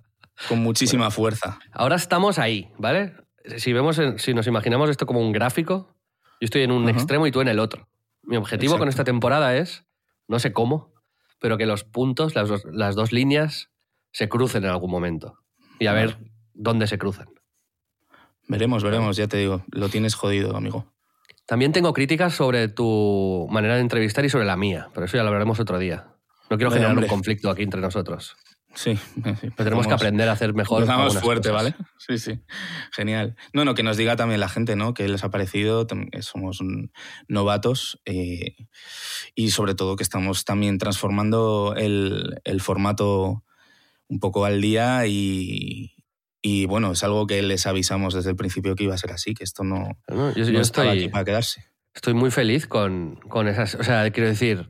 con muchísima fuerza. Ahora estamos ahí, ¿vale? Si vemos, si nos imaginamos esto como un gráfico, yo estoy en un extremo y tú en el otro. Mi objetivo con esta temporada es, no sé cómo, pero que los puntos, las dos, las dos líneas, se crucen en algún momento. Y a ver dónde se cruzan. Veremos, veremos, ya te digo. Lo tienes jodido, amigo. También tengo críticas sobre tu manera de entrevistar y sobre la mía, pero eso ya lo hablaremos otro día. No quiero generar un conflicto aquí entre nosotros. Sí. sí, tenemos que aprender a hacer mejor. Empezamos fuerte, cosas. ¿vale? Sí, sí. Genial. No, no, que nos diga también la gente, ¿no? Que les ha parecido, somos novatos eh, y sobre todo que estamos también transformando el, el formato un poco al día y, y, bueno, es algo que les avisamos desde el principio que iba a ser así, que esto no, ¿no? Yo, no yo estaba estoy, aquí para quedarse. estoy muy feliz con, con esas. O sea, quiero decir,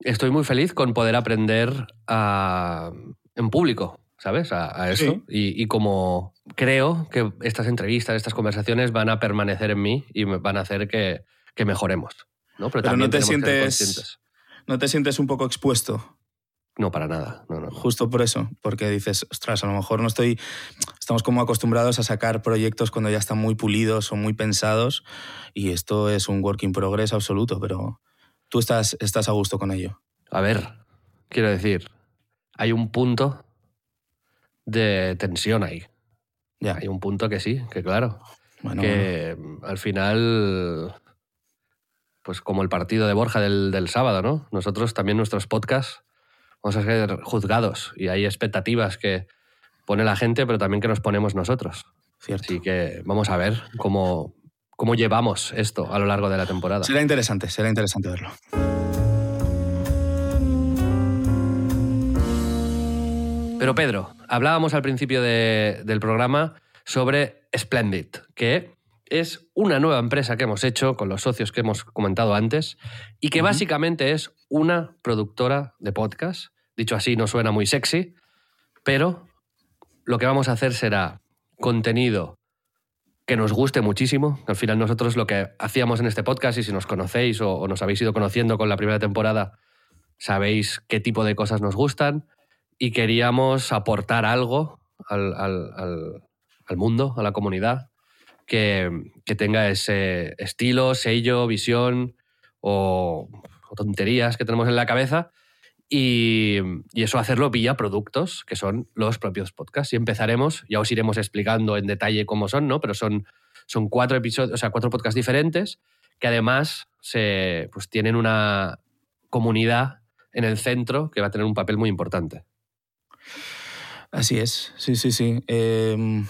estoy muy feliz con poder aprender a- en público, ¿sabes? A, a eso. Sí. Y, y como creo que estas entrevistas, estas conversaciones van a permanecer en mí y me van a hacer que, que mejoremos. ¿no? Pero, Pero no te sientes-. ¿No te sientes un poco expuesto? No, para nada. No, no, no. Justo por eso, porque dices, ostras, a lo mejor no estoy. Estamos como acostumbrados a sacar proyectos cuando ya están muy pulidos o muy pensados, y esto es un work in progress absoluto, pero tú estás, estás a gusto con ello. A ver, quiero decir, hay un punto de tensión ahí. Ya. Hay un punto que sí, que claro. Bueno, que al final, pues como el partido de Borja del, del sábado, ¿no? Nosotros también nuestros podcasts vamos a ser juzgados y hay expectativas que pone la gente, pero también que nos ponemos nosotros. cierto. Así que vamos a ver cómo, cómo llevamos esto a lo largo de la temporada. Será interesante, será interesante verlo. Pero Pedro, hablábamos al principio de- del programa sobre Splendid, que es una nueva empresa que hemos hecho con los socios que hemos comentado antes y que básicamente es una productora de podcast. Dicho así, no suena muy sexy, pero lo que vamos a hacer será contenido que nos guste muchísimo. Al final nosotros lo que hacíamos en este podcast, y si nos conocéis o, nos habéis ido conociendo con la primera temporada, sabéis qué tipo de cosas nos gustan y queríamos aportar algo al, al- mundo, a la comunidad, que, que tenga ese estilo, sello, visión o tonterías que tenemos en la cabeza. Y, eso hacerlo vía productos, que son los propios podcasts. Y empezaremos, ya os iremos explicando en detalle cómo son, ¿no? Pero son, son cuatro episodios, o sea, cuatro podcasts diferentes, que además se, pues, tienen una comunidad en el centro que va a tener un papel muy importante. Así es, sí, sí, sí. Eh,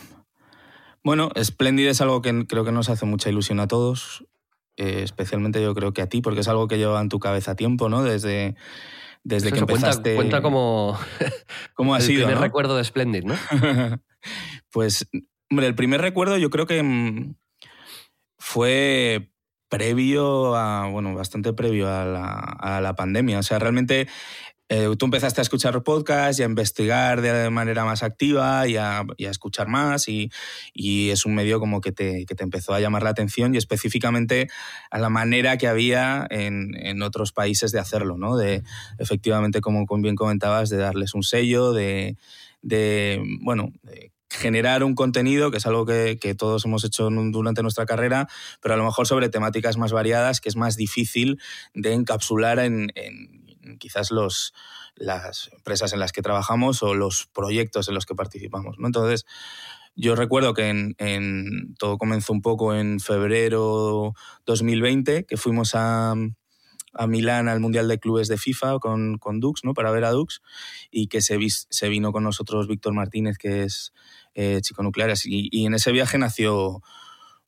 bueno, Splendid es algo que creo que nos hace mucha ilusión a todos, eh, especialmente yo creo que a ti, porque es algo que lleva en tu cabeza tiempo, ¿no? Desde, desde Eso que cuenta- empezaste. Cuenta, como ¿Cómo ha el sido? primer ¿no? recuerdo de Splendid, ¿no? pues, hombre, el primer recuerdo yo creo que mm, fue previo a, bueno, bastante previo a la, a la pandemia. O sea, realmente eh, tú empezaste a escuchar podcasts y a investigar de manera más activa y a, escuchar más y, es un medio como que te, que te empezó a llamar la atención y específicamente a la manera que había en, en otros países de hacerlo, ¿no? De, efectivamente, como bien comentabas, de darles un sello, de, bueno, generar un contenido, que es algo que, todos hemos hecho durante nuestra carrera, pero a lo mejor sobre temáticas más variadas, que es más difícil de encapsular en, en- en quizás los, las empresas en las que trabajamos o los proyectos en los que participamos. ¿no? Entonces, yo recuerdo que en, en- todo comenzó un poco en febrero 2020, que fuimos a, a Milán al Mundial de Clubes de FIFA con, con Dux, ¿no? para ver a Dux, y que se, vis- se vino con nosotros Víctor Martínez, que es eh, chico nuclear, y, y en ese viaje nació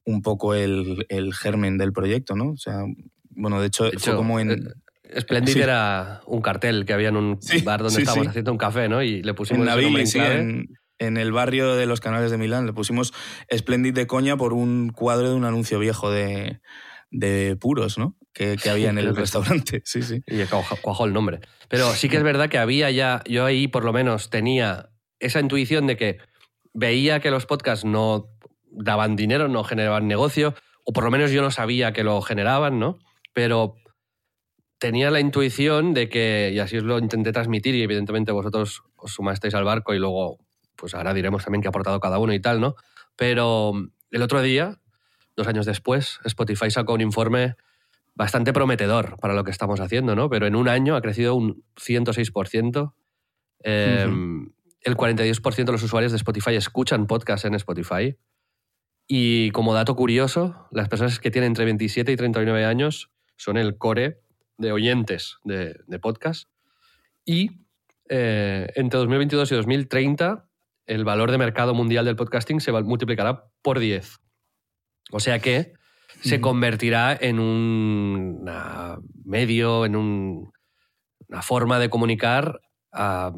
un poco el, el germen del proyecto, ¿no? O sea, bueno, de hecho, De fue hecho, como en... Splendid Sí. era un cartel que había en un Sí, bar donde sí, estábamos haciendo un café, ¿no? Y le pusimos en en el barrio de los canales de Milán. Le pusimos Splendid de coña por un cuadro de un anuncio viejo de, de puros, ¿no? Que, que había en el restaurante. Sí, sí. Y cuajó el nombre. Pero sí que es verdad que había ya, yo ahí por lo menos tenía esa intuición de que veía que los podcasts no daban dinero, no generaban negocio, o por lo menos yo no sabía que lo generaban, ¿no? Pero tenía la intuición de que, y así os lo intenté transmitir, y evidentemente vosotros os sumasteis al barco y luego, pues ahora diremos también qué ha aportado cada uno y tal, ¿no? Pero el otro día, dos años después, Spotify sacó un informe bastante prometedor para lo que estamos haciendo, ¿no? Pero en un año ha crecido un 106%. Eh, El 42% de los usuarios de Spotify escuchan podcasts en Spotify. Y como dato curioso, las personas que tienen entre 27 y 39 años son el core de oyentes de, de podcast. Y eh, entre 2022 y 2030, el valor de mercado mundial del podcasting se va- multiplicará por 10. O sea que se convertirá en un medio, en un- una forma de comunicar ah,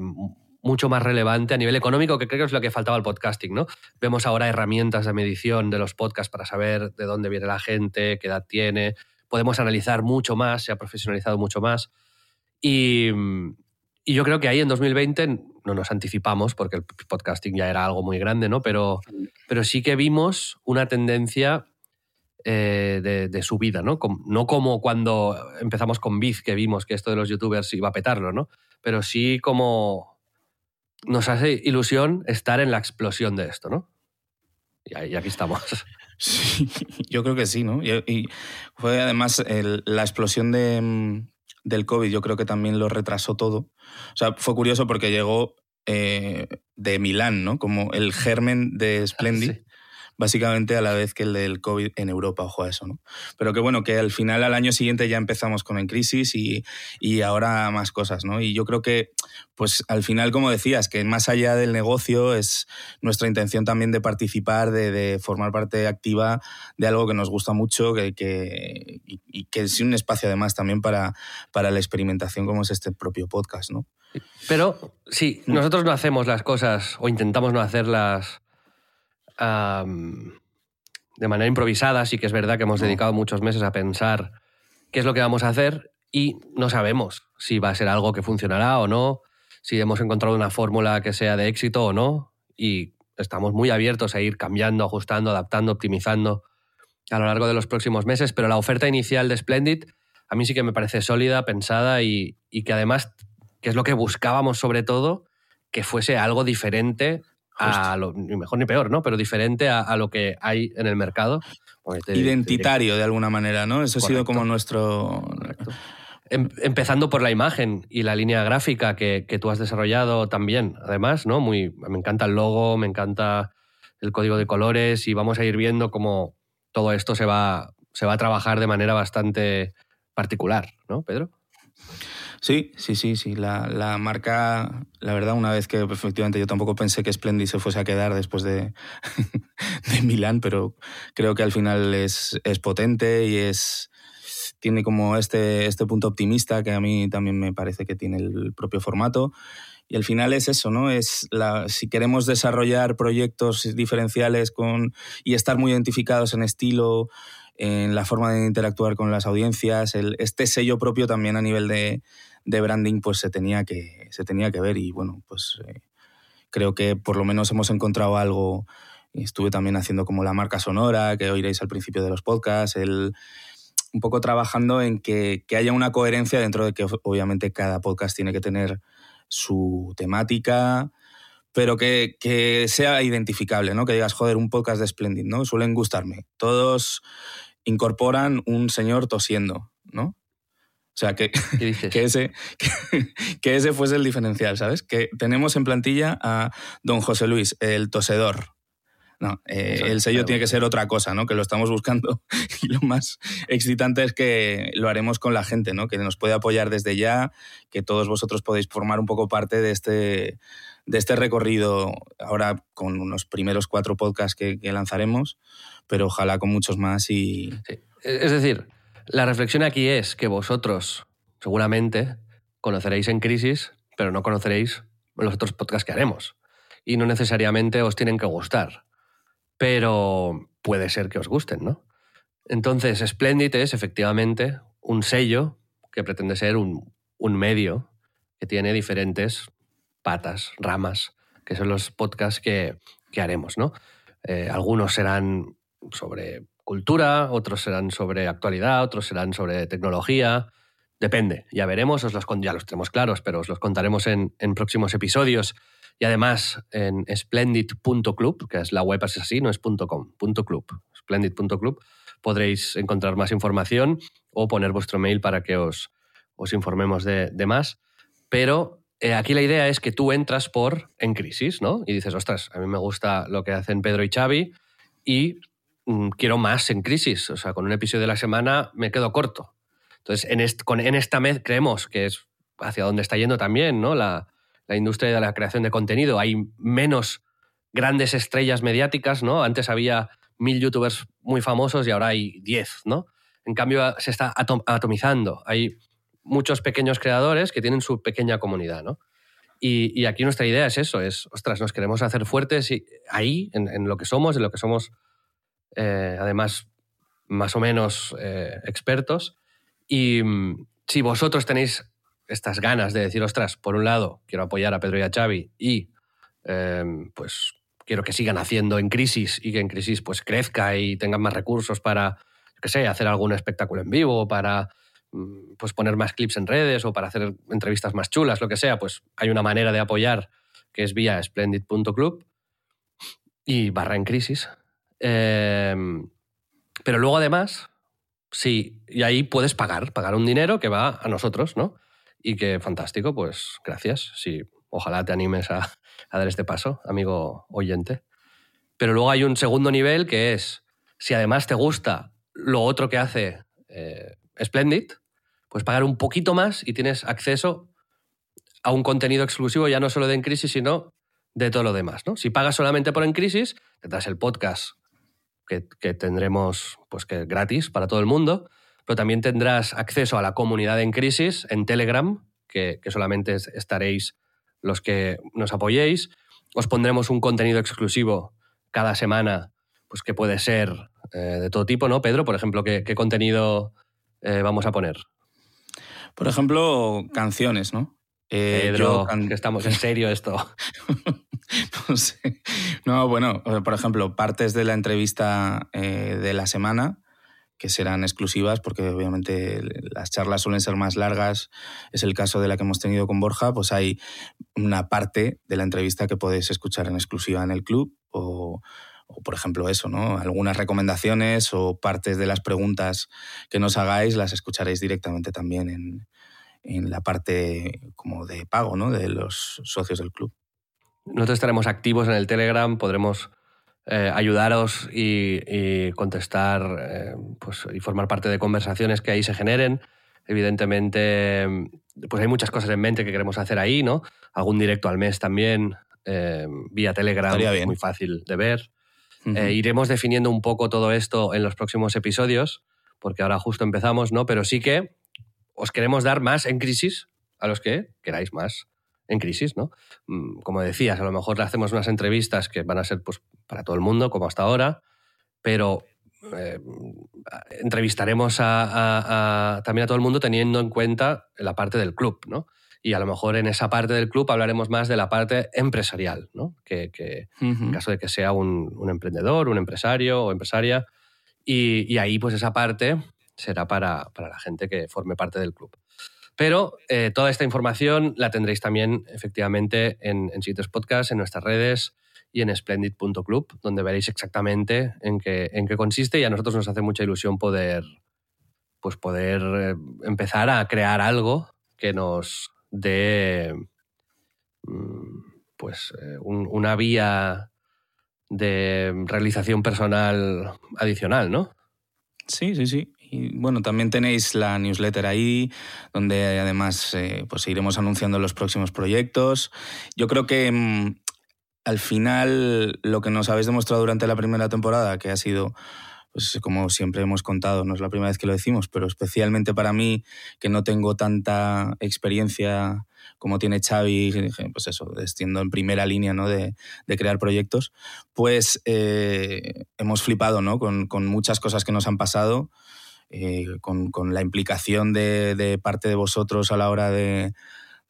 mucho más relevante a nivel económico, que creo que es lo que faltaba al podcasting, ¿no? Vemos ahora herramientas de medición de los podcasts para saber de dónde viene la gente, qué edad tiene. Podemos analizar mucho más, se ha profesionalizado mucho más. Y, yo creo que ahí en 2020 no nos anticipamos, porque el podcasting ya era algo muy grande, ¿no? Pero, pero sí que vimos una tendencia eh, de, subida, ¿no? No como cuando empezamos con Biz, que vimos que esto de los youtubers iba a petarlo, ¿no? Pero sí como nos hace ilusión estar en la explosión de esto, ¿no? Y aquí estamos. Sí, yo creo que sí, ¿no? Y, fue además el- la explosión de, mm, del COVID, yo creo que también lo retrasó todo. O sea, fue curioso porque llegó eh, de Milán, ¿no? Como el germen de Splendid. Sí. Básicamente a la vez que el del COVID en Europa, ojo a eso, ¿no? Pero que bueno, que al final al año siguiente ya empezamos con En Crisis y, y ahora más cosas, ¿no? Y yo creo que, pues al final, como decías, que más allá del negocio es nuestra intención también de participar, de, formar parte activa de algo que nos gusta mucho que, y que es un espacio además también para, para la experimentación como es este propio podcast, ¿no? Pero sí, nosotros no hacemos las cosas o intentamos no hacerlas de manera improvisada. Sí que es verdad que hemos No. dedicado muchos meses a pensar qué es lo que vamos a hacer y no sabemos si va a ser algo que funcionará o no, si hemos encontrado una fórmula que sea de éxito o no. Y estamos muy abiertos a ir cambiando, ajustando, adaptando, optimizando a lo largo de los próximos meses. Pero la oferta inicial de Splendid a mí sí que me parece sólida, pensada y, y que además, que es lo que buscábamos sobre todo, que fuese algo diferente a lo, ni mejor ni peor, ¿no? Pero diferente a, a lo que hay en el mercado. Pues te- te diré- Identitario de alguna manera, ¿no? Eso ha sido como nuestro... Em- empezando por la imagen y la línea gráfica que, que tú has desarrollado también, además, ¿no? Muy, me encanta el logo, me encanta el código de colores y vamos a ir viendo cómo todo esto se va, se va a trabajar de manera bastante particular, ¿no, Pedro? Sí, sí, sí, sí. La, la marca, la verdad, una vez que efectivamente yo tampoco pensé que Splendid se fuese a quedar después de, de Milán, pero creo que al final es, es potente y es, tiene como este, este punto optimista que a mí también me parece que tiene el propio formato. Y al final es eso, ¿no? Es la, si queremos desarrollar proyectos diferenciales con, y estar muy identificados en estilo, en la forma de interactuar con las audiencias, el, este sello propio también a nivel de, de, branding, pues se tenía que, se tenía que ver. Y bueno, pues eh, creo que por lo menos hemos encontrado algo. Estuve también haciendo como la marca sonora, que oiréis al principio de los podcasts, el, un poco trabajando en que, que haya una coherencia dentro de que obviamente cada podcast tiene que tener su temática, pero que, que, sea identificable, ¿no? Que digas, joder, un podcast de Splendid, ¿no? Suelen gustarme. Todos incorporan un señor tosiendo, ¿no? O sea, que, que, ese, que, que, ese fuese el diferencial, ¿sabes? Que tenemos en plantilla a don José Luis, el tosedor, no, eh, el sello tiene que ser otra cosa, ¿no? Que lo estamos buscando y lo más excitante es que lo haremos con la gente, ¿no? Que nos puede apoyar desde ya, que todos vosotros podéis formar un poco parte de este, de este recorrido ahora con unos primeros cuatro podcasts que, que lanzaremos, pero ojalá con muchos más y... Sí. Es decir, la reflexión aquí es que vosotros seguramente conoceréis en crisis, pero no conoceréis los otros podcasts que haremos. Y no necesariamente os tienen que gustar pero puede ser que os gusten, ¿no? Entonces, Splendid es efectivamente un sello que pretende ser un, medio que tiene diferentes patas, ramas, que son los podcasts que, haremos, ¿no? Eh, algunos serán sobre cultura, otros serán sobre actualidad, otros serán sobre tecnología. Depende, ya veremos, os los, ya los tenemos claros, pero os los contaremos en, en próximos episodios. Y además en splendid.club, que es la web es así, no es .com, .club, splendid.club, podréis encontrar más información o poner vuestro mail para que os, os informemos de, de más. Pero eh, aquí la idea es que tú entras por En Crisis, ¿no? Y dices, ostras, a mí me gusta lo que hacen Pedro y Xavi y quiero más En Crisis. O sea, con un episodio de la semana me quedo corto. Entonces, en, esta mes creemos que es hacia dónde está yendo también, ¿no? La, industria de la creación de contenido. Hay menos grandes estrellas mediáticas, ¿no? Antes había mil youtubers muy famosos y ahora hay diez, ¿no? En cambio, se está atomizando. Hay muchos pequeños creadores que tienen su pequeña comunidad, ¿no? Y, aquí nuestra idea es eso, es, ostras, nos queremos hacer fuertes y ahí, en, lo que somos, en lo que somos, eh, además, más o menos eh, expertos. Y mm, si vosotros tenéis estas ganas de decir, ostras, por un lado, quiero apoyar a Pedro y a Xavi y em, pues quiero que sigan haciendo en crisis y que en crisis pues crezca y tengan más recursos para, qué sé, hacer algún espectáculo en vivo, para mm, pues poner más clips en redes o para hacer entrevistas más chulas, lo que sea, pues hay una manera de apoyar que es vía splendid.club y barra en crisis. Em, pero luego además, sí, y ahí puedes pagar, pagar un dinero que va a nosotros, ¿no? y que fantástico, pues gracias. Sí, ojalá te animes a, dar este paso, amigo oyente. Pero luego hay un segundo nivel que es, si además te gusta lo otro que hace eh, Splendid, pues pagar un poquito más y tienes acceso a un contenido exclusivo ya no solo de En Crisis, sino de todo lo demás. ¿no? Si pagas solamente por En Crisis, tendrás el podcast que, que tendremos pues que gratis para todo el mundo, pero también tendrás acceso a la comunidad en crisis en Telegram, que, solamente estaréis los que nos apoyéis. Os pondremos un contenido exclusivo cada semana, pues que puede ser eh, de todo tipo, ¿no? Pedro, por ejemplo, ¿qué, contenido eh, vamos a poner? Por ejemplo, canciones, ¿no? Eh, Pedro, que estamos en serio esto. no sé. No, bueno, por ejemplo, partes de la entrevista de la semana que serán exclusivas porque obviamente las charlas suelen ser más largas. Es el caso de la que hemos tenido con Borja, pues hay una parte de la entrevista que podéis escuchar en exclusiva en el club o, por ejemplo eso, ¿no? Algunas recomendaciones o partes de las preguntas que nos hagáis las escucharéis directamente también en, en la parte como de pago, ¿no? De los socios del club. Nosotros estaremos activos en el Telegram, podremos eh, ayudaros y, contestar eh, pues, y formar parte de conversaciones que ahí se generen. Evidentemente, pues hay muchas cosas en mente que queremos hacer ahí, ¿no? Algún directo al mes también, eh, vía Telegram, muy fácil de ver. iremos definiendo un poco todo esto en los próximos episodios, porque ahora justo empezamos, ¿no? Pero sí que os queremos dar más en crisis a los que queráis más en crisis, ¿no? Mm, Como decías, a lo mejor le hacemos unas entrevistas que van a ser pues, para todo el mundo, como hasta ahora, pero eh, entrevistaremos a, a- a- también a todo el mundo teniendo en cuenta la parte del club, ¿no? Y a lo mejor en esa parte del club hablaremos más de la parte empresarial, ¿no? Que, en caso de que sea un, un emprendedor, un empresario o empresaria. Y, y ahí, pues esa parte será para, para la gente que forme parte del club. Pero eh, toda esta información la tendréis también, efectivamente, en, en sitios podcast, en nuestras redes y en splendid.club, donde veréis exactamente en qué, en qué consiste y a nosotros nos hace mucha ilusión poder, pues poder eh, empezar a crear algo que nos dé mm, pues, eh, un- una vía de realización personal adicional, ¿no? Sí, sí, sí. Bueno, también tenéis la newsletter ahí, donde además eh, pues iremos anunciando los próximos proyectos. Yo creo que mm, al final lo que nos habéis demostrado durante la primera temporada, que ha sido, pues como siempre hemos contado, no es la primera vez que lo decimos, pero especialmente para mí, que no tengo tanta experiencia como tiene Xavi, pues eso, estando en primera línea ¿no? de, de crear proyectos, pues eh, hemos flipado ¿no? con, con muchas cosas que nos han pasado, eh, con, la implicación de, parte de vosotros a la hora de,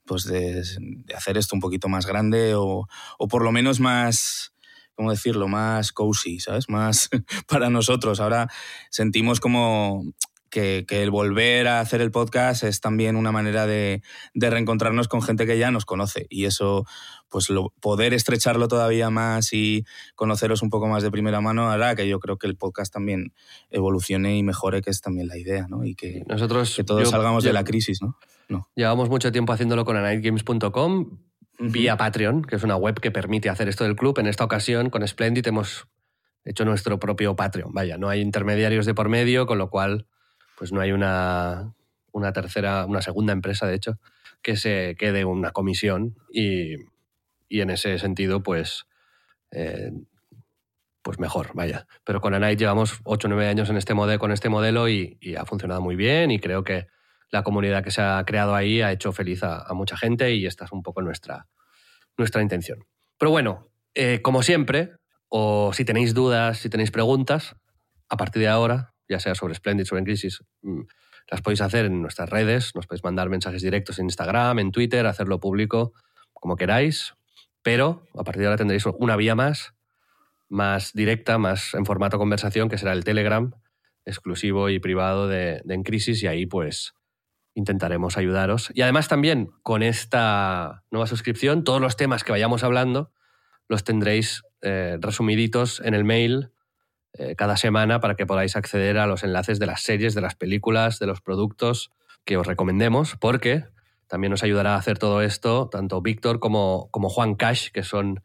pues de, de hacer esto un poquito más grande o, o por lo menos más, ¿cómo decirlo? Más cozy, ¿sabes? Más para nosotros. Ahora sentimos como que, que el volver a hacer el podcast es también una manera de, de reencontrarnos con gente que ya nos conoce y eso, pues lo, poder estrecharlo todavía más y conoceros un poco más de primera mano hará que yo creo que el podcast también evolucione y mejore, que es también la idea, ¿no? Y que, Nosotros que todos yo- salgamos yo- de la crisis, ¿no? No. Llevamos mucho tiempo haciéndolo con anightgames.com vía Patreon, que es una web que permite hacer esto del club. En esta ocasión, con Splendid, hemos hecho nuestro propio Patreon. Vaya, no hay intermediarios de por medio, con lo cual pues no hay una, una tercera, una segunda empresa, de hecho, que se quede una comisión y, y en ese sentido, pues, eh, pues mejor, vaya. Pero con Anight llevamos 8 o 9 años en este mode- con este modelo y, ha funcionado muy bien y creo que la comunidad que se ha creado ahí ha hecho feliz a, a mucha gente y esta es un poco nuestra, nuestra intención. Pero bueno, eh, como siempre, o si tenéis dudas, si tenéis preguntas, a partir de ahora, ya sea sobre Splendid, sobre Crisis, mm, las podéis hacer en nuestras redes, nos podéis mandar mensajes directos en Instagram, en Twitter, hacerlo público, como queráis, pero a partir de ahora tendréis una vía más, más directa, más en formato conversación, que será el Telegram, exclusivo y privado de, de En Crisis, y ahí pues intentaremos ayudaros. Y además también con esta nueva suscripción, todos los temas que vayamos hablando los tendréis eh, resumiditos en el mail eh, cada semana para que podáis acceder a los enlaces de las series, de las películas, de los productos que os recomendemos, porque también nos ayudará a hacer todo esto tanto Víctor como, como Juan Cash, que son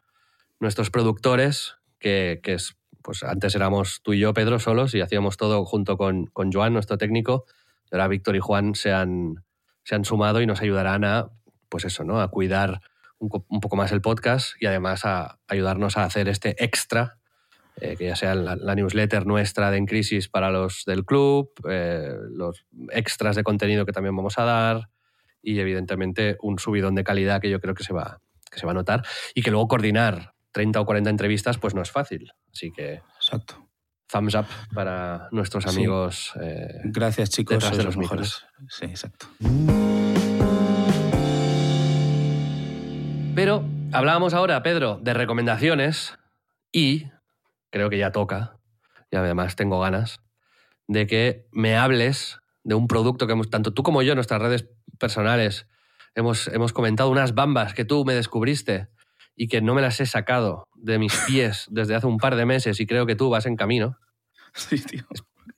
nuestros productores, que, que es, pues antes éramos tú y yo, Pedro, solos, y hacíamos todo junto con, con Joan, nuestro técnico. Y Ahora Víctor y Juan se han, se han sumado y nos ayudarán a, pues eso, ¿no? A cuidar un, un poco más el podcast y además a ayudarnos a hacer este extra eh, que ya sea la, la newsletter nuestra de En Crisis para los del club, eh, los extras de contenido que también vamos a dar y evidentemente un subidón de calidad que yo creo que se va, que se va a notar y que luego coordinar 30 o 40 entrevistas pues no es fácil. Así que Exacto. thumbs up para nuestros Sí. amigos. eh, Gracias, chicos. Detrás de sois los los mejores. Sí, exacto. Pero hablábamos ahora, Pedro, de recomendaciones y creo que ya toca, y además tengo ganas, de que me hables de un producto que hemos, tanto tú como yo en nuestras redes personales hemos, hemos comentado, unas bambas que tú me descubriste y que no me las he sacado de mis pies desde hace un par de meses y creo que tú vas en camino. Sí, tío.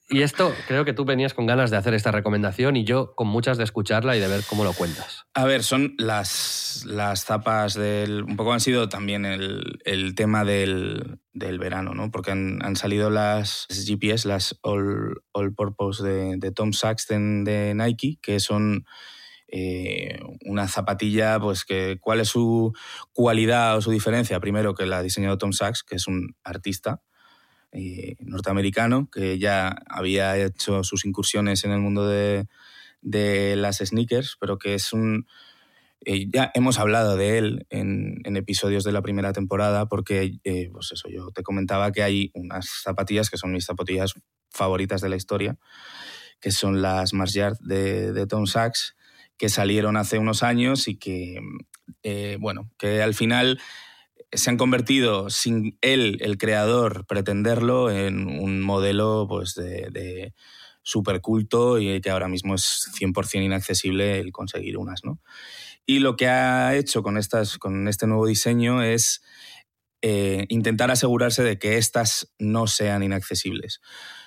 Y esto, creo que tú venías con ganas de hacer esta recomendación y yo con muchas de escucharla y de ver cómo lo cuentas. A ver, son las, las zapas del. Un poco han sido también el, el tema del, del verano, ¿no? Porque han, han salido las GPS, las All, all Purpose de, Tom de, de Nike, que son eh, una zapatilla, pues que cuál es su cualidad o su diferencia. Primero, que la ha diseñado Tom Sachs, que es un artista eh, norteamericano, que ya había hecho sus incursiones en el mundo de, de las sneakers, pero que es un... eh, ya hemos hablado de él en, en episodios de la primera temporada porque, eh, pues eso, yo te comentaba que hay unas zapatillas que son mis zapatillas favoritas de la historia, que son las Mars Yard de, de Tom Sachs, que salieron hace unos años y que, eh, bueno, que al final se han convertido, sin él, el creador, pretenderlo, en un modelo pues, de, de superculto y que ahora mismo es 100% inaccesible el conseguir unas. ¿no? Y lo que ha hecho con, estas, con este nuevo diseño es eh, intentar asegurarse de que estas no sean inaccesibles.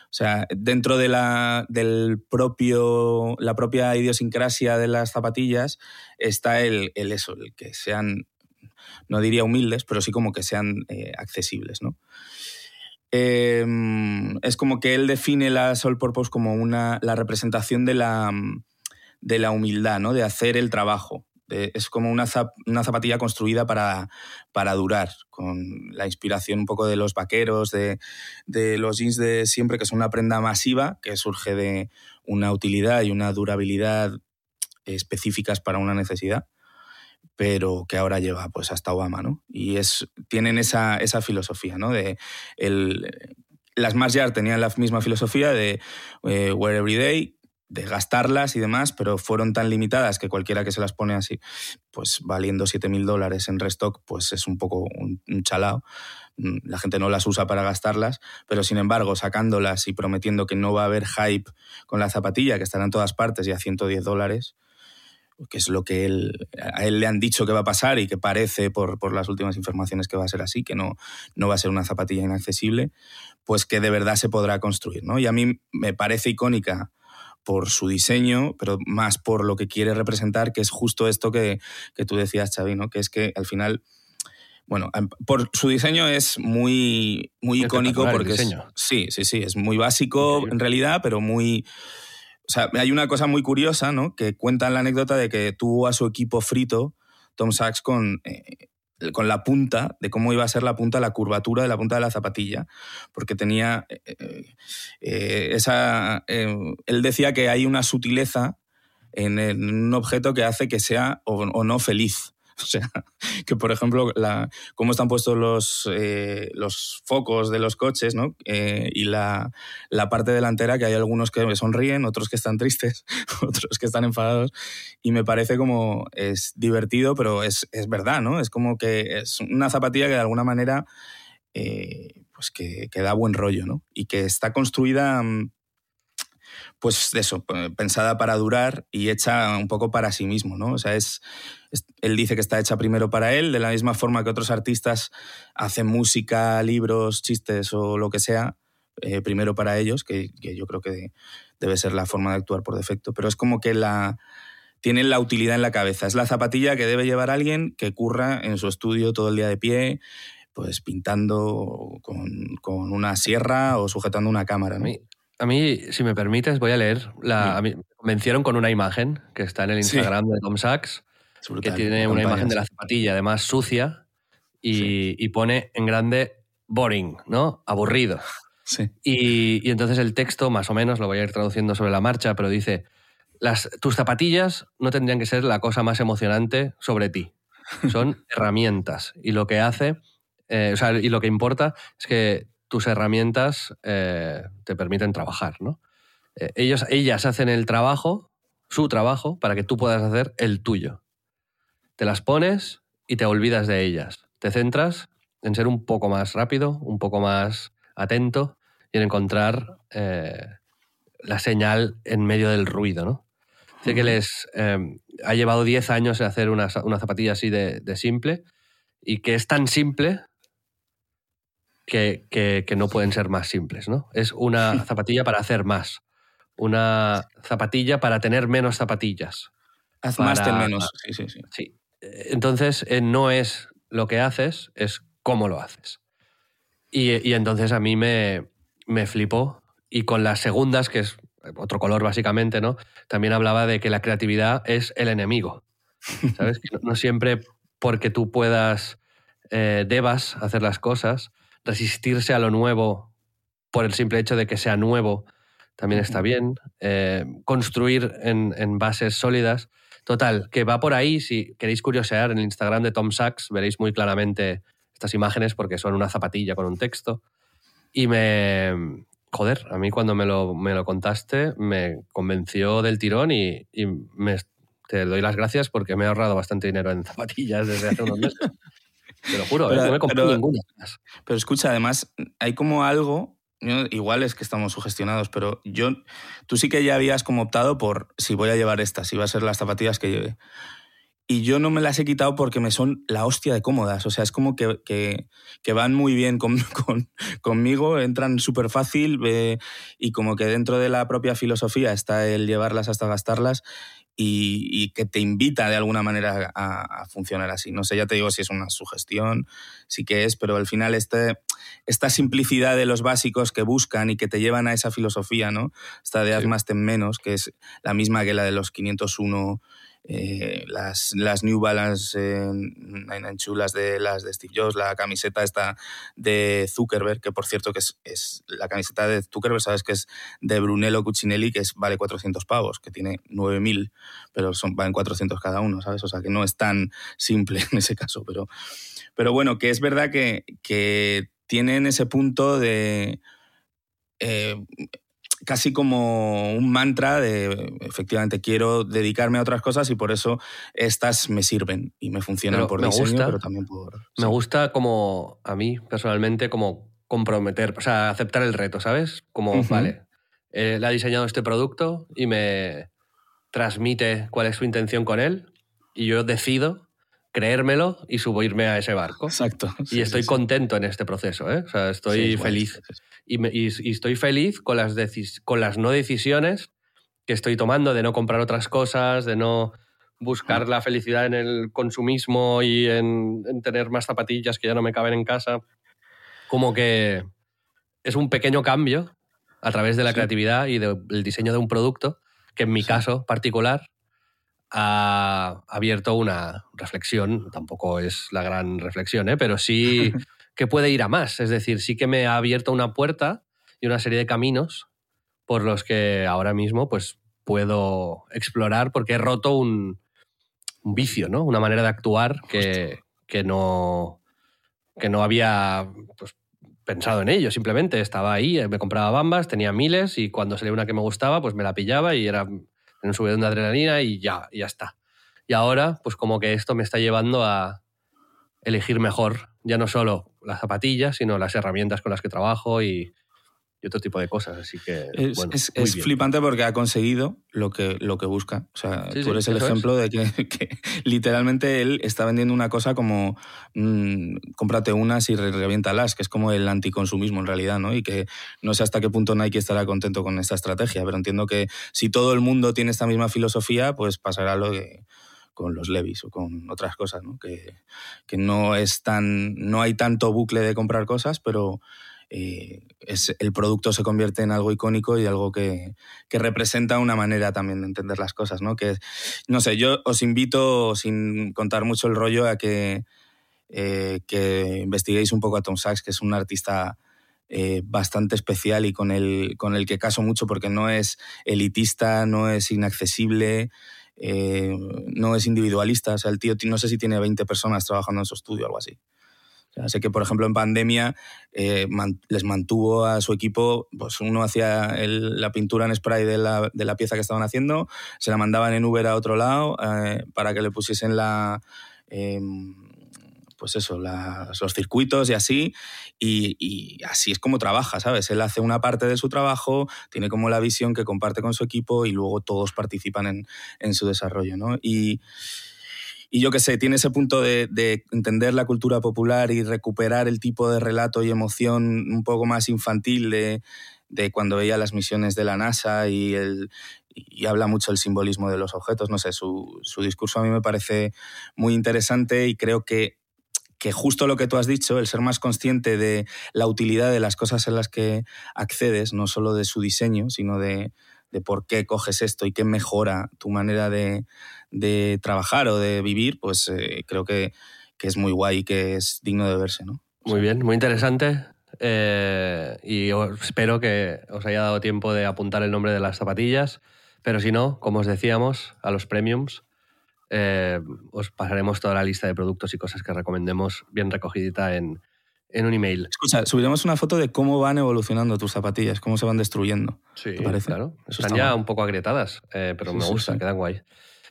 O sea, dentro de la, del propio, la propia idiosincrasia de las zapatillas está el, el eso, el que sean, no diría humildes, pero sí como que sean eh, accesibles, ¿no? Eh, es como que él define la Soul Purpose como una, la representación de la, de la humildad, ¿no? De hacer el trabajo. De- es como una, una zapatilla construida para, para durar, con la inspiración un poco de los vaqueros, de, de los jeans de siempre, que son una prenda masiva que surge de una utilidad y una durabilidad específicas para una necesidad, pero que ahora lleva pues hasta Obama, ¿no? Y es, tienen esa, esa filosofía, ¿no? De el, las Mars Yard tenían la misma filosofía de eh, wear every day, de gastarlas y demás, pero fueron tan limitadas que cualquiera que se las pone así, pues valiendo 7.000 dólares en restock, pues es un poco un, un chalao. Mm, La gente no las usa para gastarlas, pero sin embargo, sacándolas y prometiendo que no va a haber hype con la zapatilla, que estará en todas partes y a 110 dólares, que es lo que él, a él le han dicho que va a pasar y que parece por, por las últimas informaciones que va a ser así, que no, no va a ser una zapatilla inaccesible, pues que de verdad se podrá construir. ¿no? Y a mí me parece icónica por su diseño, pero más por lo que quiere representar, que es justo esto que, que tú decías, Xavi, ¿no? que es que al final, bueno, por su diseño es muy, muy icónico porque es, sí, sí, sí, es muy básico en realidad, pero muy... O sea, hay una cosa muy curiosa, ¿no? Que cuentan la anécdota de que tuvo a su equipo frito Tom Sachs con, eh, con la punta, de cómo iba a ser la punta, la curvatura de la punta de la zapatilla, porque tenía eh, eh, eh, esa... él decía que hay una sutileza en, un objeto que hace que sea o no feliz. O sea, que por ejemplo, la, cómo están puestos los, eh, los focos de los coches, ¿no? Eh, y la, la parte delantera, que hay algunos que sonríen, otros que están tristes, otros que están enfadados. Y me parece como es divertido, pero es, es verdad, ¿no? Es como que es una zapatilla que de alguna manera eh, pues que, que da buen rollo, ¿no? Y que está construida, mm, pues eso, pensada para durar y hecha un poco para sí mismo, ¿no? O sea, es- él dice que está hecha primero para él, de la misma forma que otros artistas hacen música, libros, chistes o lo que sea, eh, primero para ellos, que, que yo creo que debe ser la forma de actuar por defecto, pero es como que la tienen la utilidad en la cabeza. Es la zapatilla que debe llevar alguien que curra en su estudio todo el día de pie, pues pintando con, con una sierra o sujetando una cámara. A ¿no? mí, a mí, si me permites, voy a leer. La, a mí, me convencieron con una imagen que está en el Sí. Instagram de Tom Sachs, Que tiene una imagen de la zapatilla, además sucia, y, y pone en grande boring, ¿no? Aburrido. Sí. Y, y entonces el texto, más o menos, lo voy a ir traduciendo sobre la marcha, pero dice, las, tus zapatillas no tendrían que ser la cosa más emocionante sobre ti. Son herramientas. Y lo que hace, eh, o sea, y lo que importa es que tus herramientas eh, te permiten trabajar, ¿no? Eh, ellos, ellas hacen el trabajo, su trabajo, para que tú puedas hacer el tuyo. Te las pones y te olvidas de ellas. Te centras en ser un poco más rápido, un poco más atento y en encontrar eh, la señal en medio del ruido, ¿no? Sé que les eh, ha llevado 10 años hacer una, una zapatilla así de, de simple y que es tan simple que, que- que no pueden ser más simples, ¿no? Es una zapatilla para hacer más, una zapatilla para tener menos zapatillas. Haz más, ten menos. Sí, sí, sí. Sí. Entonces, eh, no es lo que haces, es cómo lo haces. Y, y entonces a mí me, me flipó. Y con las segundas, que es otro color básicamente, ¿no? También hablaba de que la creatividad es el enemigo. ¿Sabes? Que no, no siempre porque tú puedas, eh, debas hacer las cosas, resistirse a lo nuevo por el simple hecho de que sea nuevo también está bien. Eh, construir en, en, bases sólidas. Total, que va por ahí. Si queréis curiosear en el Instagram de Tom Sachs, veréis muy claramente estas imágenes porque son una zapatilla con un texto. Y me. Joder, a mí cuando me lo, me lo contaste me convenció del tirón y, y me, te doy las gracias porque me he ahorrado bastante dinero en zapatillas desde hace unos meses. Te lo juro, ¿eh? no me compré ninguna. Pero escucha, además, hay como algo igual es que estamos sugestionados, pero yo, tú sí que ya habías como optado por si voy a llevar estas, si va a ser las zapatillas que lleve. Y yo no me las he quitado porque me son la hostia de cómodas. O sea, es como que, que, van muy bien con, con, conmigo, entran súper fácil y como que dentro de la propia filosofía está el llevarlas hasta gastarlas y, que te invita de alguna manera a, funcionar así. No sé, ya te digo si es una sugestión, sí que es, pero al final este, esta simplicidad de los básicos que buscan y que te llevan a esa filosofía, ¿no? Esta de haz más ten menos, que es la misma que la de los 501 eh, las, las, New Balance eh, chulas de las de Steve Jobs, la camiseta esta de Zuckerberg, que por cierto que es, es, la camiseta de Zuckerberg, sabes que es de Brunello Cucinelli, que vale 400 pavos, que tiene 9.000, pero son, valen 400 cada uno, ¿sabes? O sea que no es tan simple en ese caso, pero, pero bueno, que es verdad que, que tienen ese punto de... Eh, casi como un mantra de efectivamente quiero dedicarme a otras cosas y por eso estas me sirven y me funcionan por diseño, pero también por... Me gusta como a mí personalmente como comprometer, o sea, aceptar el reto, ¿sabes? Como, vale, él ha diseñado este producto y me transmite cuál es su intención con él y yo decido creérmelo y subirme a ese barco. Exacto. y estoy contento en este proceso, ¿eh? O sea, estoy feliz y, estoy feliz con las, con las no decisiones que estoy tomando de no comprar otras cosas, de no buscar la felicidad en el consumismo y en, tener más zapatillas que ya no me caben en casa. Como que es un pequeño cambio a través de la creatividad y del diseño de un producto que en mi caso particular ha abierto una reflexión, tampoco es la gran reflexión, ¿eh? pero sí que puede ir a más. Es decir, sí que me ha abierto una puerta y una serie de caminos por los que ahora mismo pues, puedo explorar porque he roto un, vicio, ¿no? Una manera de actuar que, que no, que no había pues, pensado en ello. Simplemente estaba ahí, eh, me compraba bambas, tenía miles y cuando salía una que me gustaba, pues me la pillaba y era un subidón de adrenalina y ya, ya está. Y ahora, pues como que esto me está llevando a elegir mejor, ya no solo las zapatillas, sino las herramientas con las que trabajo y, otro tipo de cosas. Así que. Es, es, flipante porque ha conseguido lo que, lo que busca. O sea, tú eres el ejemplo de que, literalmente él está vendiendo una cosa como mmm, cómprate unas y reviéntalas, que es como el anticonsumismo en realidad, ¿no? Y que no sé hasta qué punto Nike estará contento con esta estrategia, pero entiendo que si todo el mundo tiene esta misma filosofía, pues pasará lo que con los levis o con otras cosas, ¿no? Que, que, no es tan, no hay tanto bucle de comprar cosas, pero eh, es, el producto se convierte en algo icónico y algo que, que, representa una manera también de entender las cosas, ¿no? Que, no sé, yo os invito, sin contar mucho el rollo, a que, eh, que investiguéis un poco a Tom Sachs, que es un artista eh, bastante especial y con el, con el que caso mucho porque no es elitista, no es inaccesible, eh, no es individualista. O sea, el tío no sé si tiene 20 personas trabajando en su estudio o algo así. Sé que, por ejemplo, en pandemia eh, les mantuvo a su equipo, pues uno hacía la pintura en spray de la, de la, pieza que estaban haciendo, se la mandaban en Uber a otro lado eh, para que le pusiesen la em, pues eso, los circuitos y así, y, así es como trabaja, ¿sabes? Él hace una parte de su trabajo, tiene como la visión que comparte con su equipo y luego todos participan en, su desarrollo, ¿no? Y, yo qué sé, tiene ese punto de, entender la cultura popular y recuperar el tipo de relato y emoción un poco más infantil de, cuando veía las misiones de la NASA y, el, y habla mucho del simbolismo de los objetos. No sé, su, su, discurso a mí me parece muy interesante y creo que que justo lo que tú has dicho, el ser más consciente de la utilidad de las cosas en las que accedes, no solo de su diseño, sino de, por qué coges esto y qué mejora tu manera de, trabajar o de vivir, pues eh, creo que, es muy guay y que es digno de verse. ¿no? Muy bien, muy interesante. eh, y os- espero que os haya dado tiempo de apuntar el nombre de las zapatillas, pero si no, como os decíamos, a los premiums eh, os pasaremos toda la lista de productos y cosas que recomendemos bien recogidita en, en un email. Escucha, subiremos una foto de cómo van evolucionando tus zapatillas, cómo se van destruyendo. Sí, ¿Te parece? claro. Eso Están está ya un poco agrietadas, eh, pero Sí, me sí, gusta, sí. quedan guay.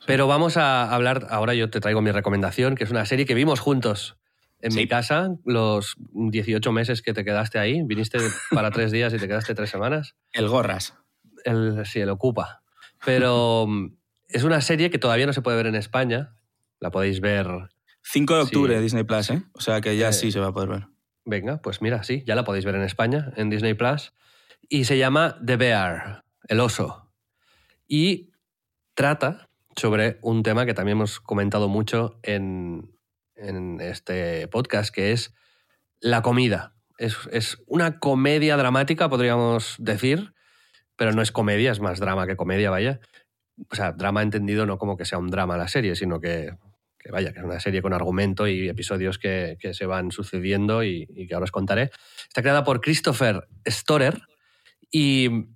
Pero vamos a hablar, ahora yo te traigo mi recomendación, que es una serie que vimos juntos en Sí. mi casa los 18 meses que te quedaste ahí. Viniste para tres días y te quedaste tres semanas. El gorras. El, sí, el ocupa. Pero es una serie que todavía no se puede ver en España. La podéis ver. 5 de Sí. octubre, Disney Plus, ¿eh? O sea que ya Eh, sí se va a poder ver. Venga, pues mira, sí, ya la podéis ver en España, en Disney Plus. Y se llama The Bear, el oso. Y trata sobre un tema que también hemos comentado mucho en, en este podcast, que es la comida. Es, es una comedia dramática, podríamos decir, pero no es comedia, es más drama que comedia, vaya. O sea, drama entendido no como que sea un drama la serie, sino que, que vaya, que es una serie con argumento y episodios que, que se van sucediendo y, y que ahora os contaré. Está creada por Christopher Storer y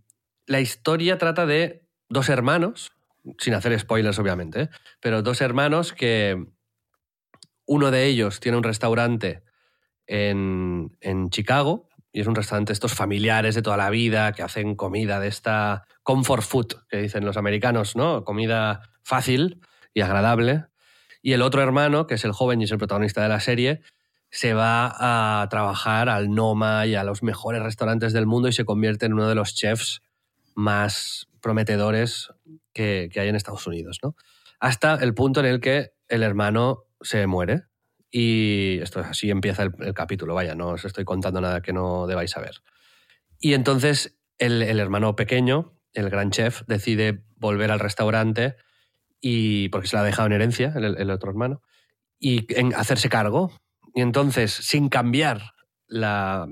la historia trata de dos hermanos, sin hacer spoilers obviamente, ¿eh? pero dos hermanos que uno de ellos tiene un restaurante en, en Chicago y es un restaurante de estos familiares de toda la vida que hacen comida de esta comfort food, que dicen los americanos, ¿no? Comida fácil y agradable. Y el otro hermano, que es el joven y es el protagonista de la serie, se va a trabajar al Noma y a los mejores restaurantes del mundo y se convierte en uno de los chefs más prometedores que, hay en Estados Unidos, ¿no? Hasta el punto en el que el hermano se muere. Y esto así empieza el, capítulo, vaya, no os estoy contando nada que no debáis saber. Y entonces el, hermano pequeño, el gran chef, decide volver al restaurante y porque se la ha dejado en herencia el, otro hermano y hacerse cargo. Y entonces, sin cambiar la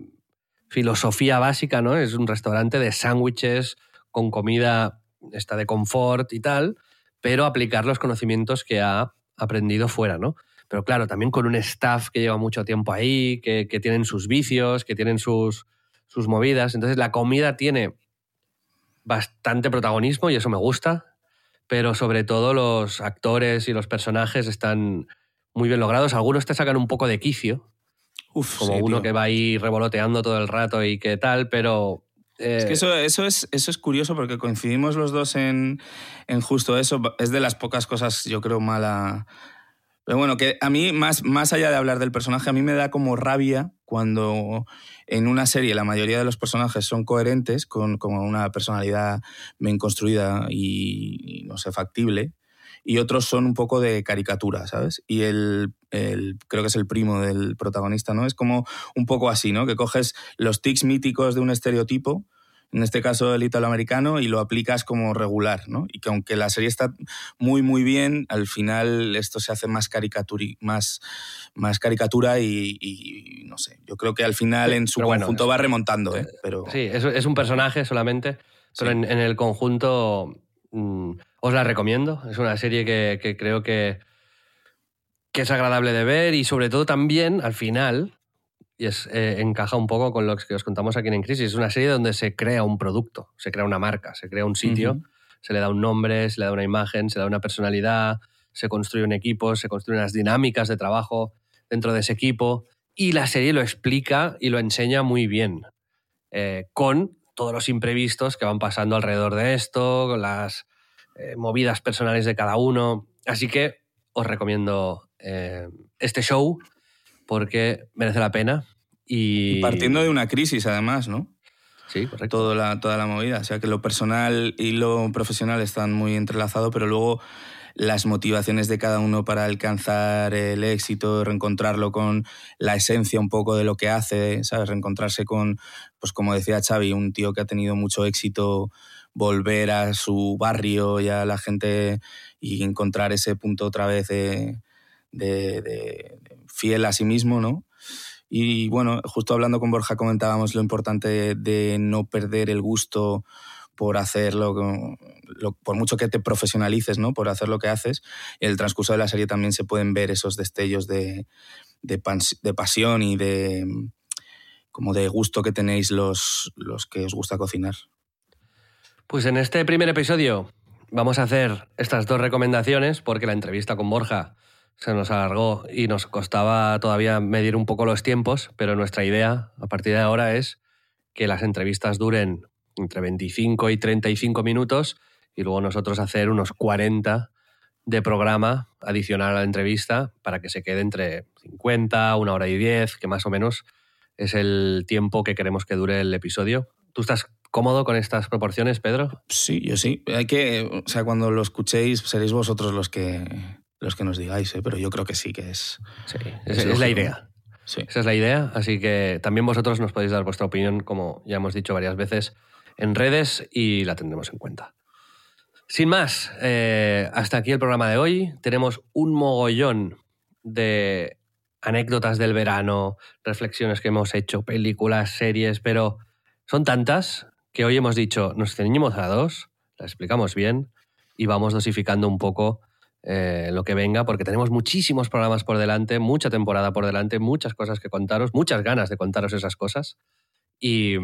filosofía básica, ¿no? Es un restaurante de sándwiches con comida esta de confort y tal, pero aplicar los conocimientos que ha aprendido fuera, ¿no? Pero claro, también con un staff que lleva mucho tiempo ahí, que, que tienen sus vicios, que tienen sus, sus movidas. Entonces la comida tiene bastante protagonismo y eso me gusta, pero sobre todo los actores y los personajes están muy bien logrados. Algunos te sacan un poco de quicio, Uf, como sí, uno tío. que va ahí revoloteando todo el rato y qué tal, pero... eh, Es que eso, eso, es, eso es curioso porque coincidimos los dos en, en justo eso. Es de las pocas cosas, yo creo, mala. Pero bueno, que a mí, más, más allá de hablar del personaje, a mí me da como rabia cuando en una serie la mayoría de los personajes son coherentes, con como una personalidad bien construida y, y, no sé, factible, y otros son un poco de caricatura, ¿sabes? Y el, el, creo que es el primo del protagonista, ¿no? Es como un poco así, ¿no? Que coges los tics míticos de un estereotipo, en este caso el italoamericano, y lo aplicas como regular, ¿no? Y que aunque la serie está muy, muy bien, al final esto se hace más, caricaturi más, más caricatura y, y, no sé, yo creo que al final en su bueno, conjunto es- va remontando, ¿eh? Pero... Sí, es, es un personaje solamente, pero Sí. en, en el conjunto mm, os la recomiendo. Es una serie que, que creo que, que es agradable de ver y sobre todo también al final, y es, eh, encaja un poco con lo que os contamos aquí en En Crisis, es una serie donde se crea un producto, se crea una marca, se crea un sitio, se le da un nombre, se le da una imagen, se le da una personalidad, se construye un equipo, se construyen unas dinámicas de trabajo dentro de ese equipo y la serie lo explica y lo enseña muy bien, eh, con todos los imprevistos que van pasando alrededor de esto, con las eh, movidas personales de cada uno. Así que os recomiendo eh, este show porque merece la pena. Y, Y partiendo de una crisis, además, ¿no? Sí, correcto. Todo la, toda la movida. O sea, que lo personal y lo profesional están muy entrelazados, pero luego las motivaciones de cada uno para alcanzar el éxito, reencontrarlo con la esencia un poco de lo que hace, ¿sabes? Reencontrarse con, pues como decía Xavi, un tío que ha tenido mucho éxito, volver a su barrio y a la gente y encontrar ese punto otra vez de, de- fiel a sí mismo, ¿no? Y bueno, justo hablando con Borja comentábamos lo importante de, no perder el gusto por hacerlo, lo, por mucho que te profesionalices, ¿no? Por hacer lo que haces. En el transcurso de la serie también se pueden ver esos destellos de, de, de pasión y de como de gusto que tenéis los, los que os gusta cocinar. Pues en este primer episodio vamos a hacer estas dos recomendaciones porque la entrevista con Borja se nos alargó y nos costaba todavía medir un poco los tiempos, pero nuestra idea a partir de ahora es que las entrevistas duren entre 25 y 35 minutos y luego nosotros hacer unos 40 de programa adicional a la entrevista para que se quede entre 50, una hora y 10, que más o menos es el tiempo que queremos que dure el episodio. ¿Tú estás cómodo con estas proporciones, Pedro? Sí, yo sí. Hay que, o sea, cuando lo escuchéis seréis vosotros los que los que nos digáis, ¿eh? pero yo creo que sí que es. Sí, es, es la idea. Sí. Esa es la idea, así que también vosotros nos podéis dar vuestra opinión, como ya hemos dicho varias veces, en redes y la tendremos en cuenta. Sin más, eh, hasta aquí el programa de hoy. Tenemos un mogollón de anécdotas del verano, reflexiones que hemos hecho, películas, series, pero son tantas que hoy hemos dicho, nos ceñimos a dos, las explicamos bien y vamos dosificando un poco eh, lo que venga, porque tenemos muchísimos programas por delante, mucha temporada por delante, muchas cosas que contaros, muchas ganas de contaros esas cosas y,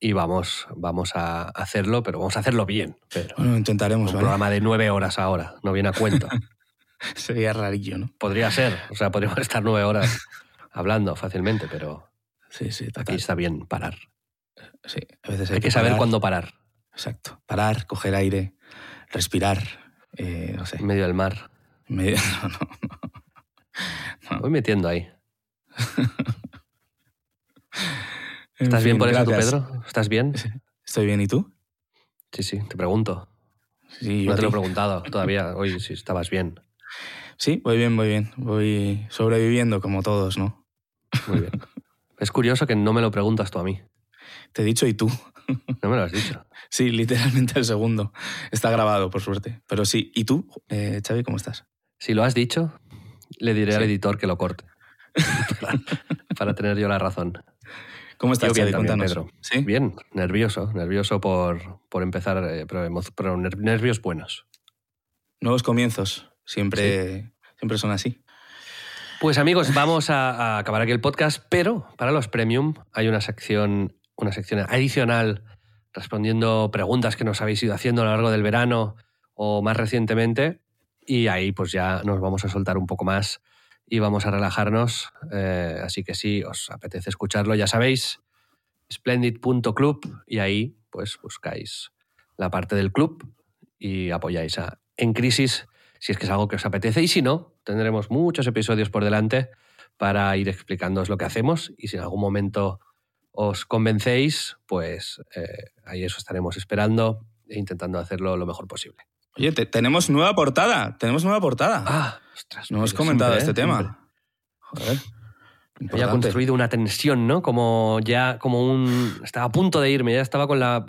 y vamos, vamos a hacerlo, pero vamos a hacerlo bien. Pedro. Bueno, intentaremos, Un ¿vale? programa de nueve horas ahora, no viene a cuento. Sería rarillo, ¿no? Podría ser, o sea, podríamos estar nueve horas hablando fácilmente, pero Sí, sí, aquí está bien parar. Sí, a veces Hay que saber parar. cuándo parar, Exacto. Parar, coger aire, respirar, eh, no sé. en medio del mar. No, no, no. Voy metiendo ahí. ¿Estás bien por eso tú. Pedro? ¿Estás bien? Estoy bien, ¿y tú? Sí, sí, te pregunto. Sí, No te lo he preguntado todavía hoy si estabas bien. Sí, voy bien, voy bien. Voy sobreviviendo como todos, ¿no? Muy bien. Es curioso que no me lo preguntas tú a mí. Te he dicho y tú. No me lo has dicho. Sí, literalmente el segundo. Está grabado, por suerte. Pero sí, ¿y tú, eh, Xavi, cómo estás? Si lo has dicho, le diré al editor que lo corte. para, para tener yo la razón. ¿Cómo estás, Xavi? Cuéntanos. Pedro. ¿Sí? Bien, nervioso. Nervioso por, por empezar, eh, pero, nervios buenos. Nuevos comienzos. Siempre, siempre son así. Pues amigos, vamos a, a acabar aquí el podcast, pero para los premium hay una sección, una sección adicional respondiendo preguntas que nos habéis ido haciendo a lo largo del verano o más recientemente. Y ahí pues ya nos vamos a soltar un poco más y vamos a relajarnos. Eh, así que si os apetece escucharlo, ya sabéis, splendid.club y ahí pues buscáis la parte del club y apoyáis a En Crisis si es que es algo que os apetece y si no, tendremos muchos episodios por delante para ir explicándoos lo que hacemos y si en algún momento os convencéis, pues eh, ahí eso estaremos esperando e intentando hacerlo lo mejor posible. Oye, te- tenemos nueva portada. Tenemos nueva portada. Ah, ostras. no hemos siempre, comentado ¿eh? este Siempre. tema. Joder. Había importante. construido una tensión, ¿no? Como ya, como un... Estaba a punto de irme, ya estaba con la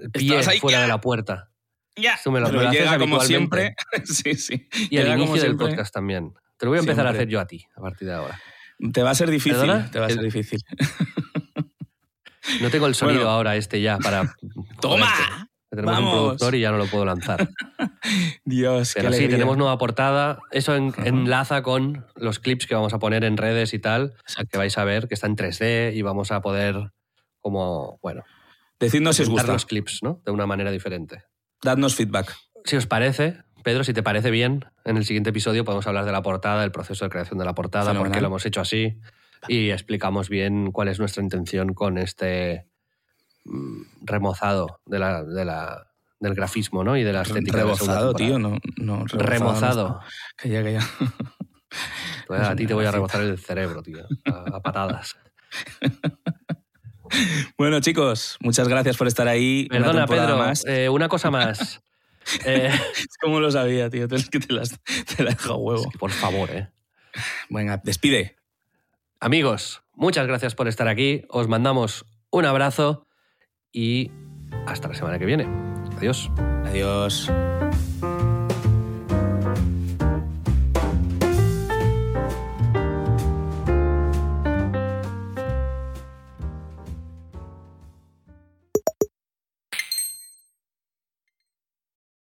el pie fuera ya. de la puerta. Ya. Esto me lo- Pero me lo haces llega como siempre. sí, sí. Y al Llega como inicio del podcast también. Te lo voy a empezar a hacer yo a ti, a partir de ahora. Te va a ser difícil. ¿Perdona? Te va a ser difícil. No tengo el sonido Bueno. ahora este ya para... ¡Toma! Tenemos un productor y ya no lo puedo lanzar. Dios, qué Pero sí, tenemos nueva portada. Eso en- enlaza con los clips que vamos a poner en redes y tal, Exacto. que vais a ver que está en 3D y vamos a poder, como, bueno, Decidnos si os gusta. los clips, ¿no? De una manera diferente. Dadnos feedback. Si os parece, Pedro, si te parece bien, en el siguiente episodio podemos hablar de la portada, del proceso de creación de la portada, por Fenomenal. qué lo hemos hecho así y explicamos bien cuál es nuestra intención con este mm, remozado de la, de la- del grafismo ¿no? y de la estética. de la tío. No, no, rebozado. Remozado. no. Que ya, que ya. Pues a ti te voy a rebozar el cerebro, tío, a, a patadas. Bueno, chicos, muchas gracias por estar ahí. Perdona, Pedro, más. eh, una cosa más. Eh, ¿Cómo lo sabía, tío? Es que te las, te la dejo a huevo. por favor, eh. Venga, despide. Amigos, muchas gracias por estar aquí. Os mandamos un abrazo y hasta la semana que viene. Adiós. Adiós.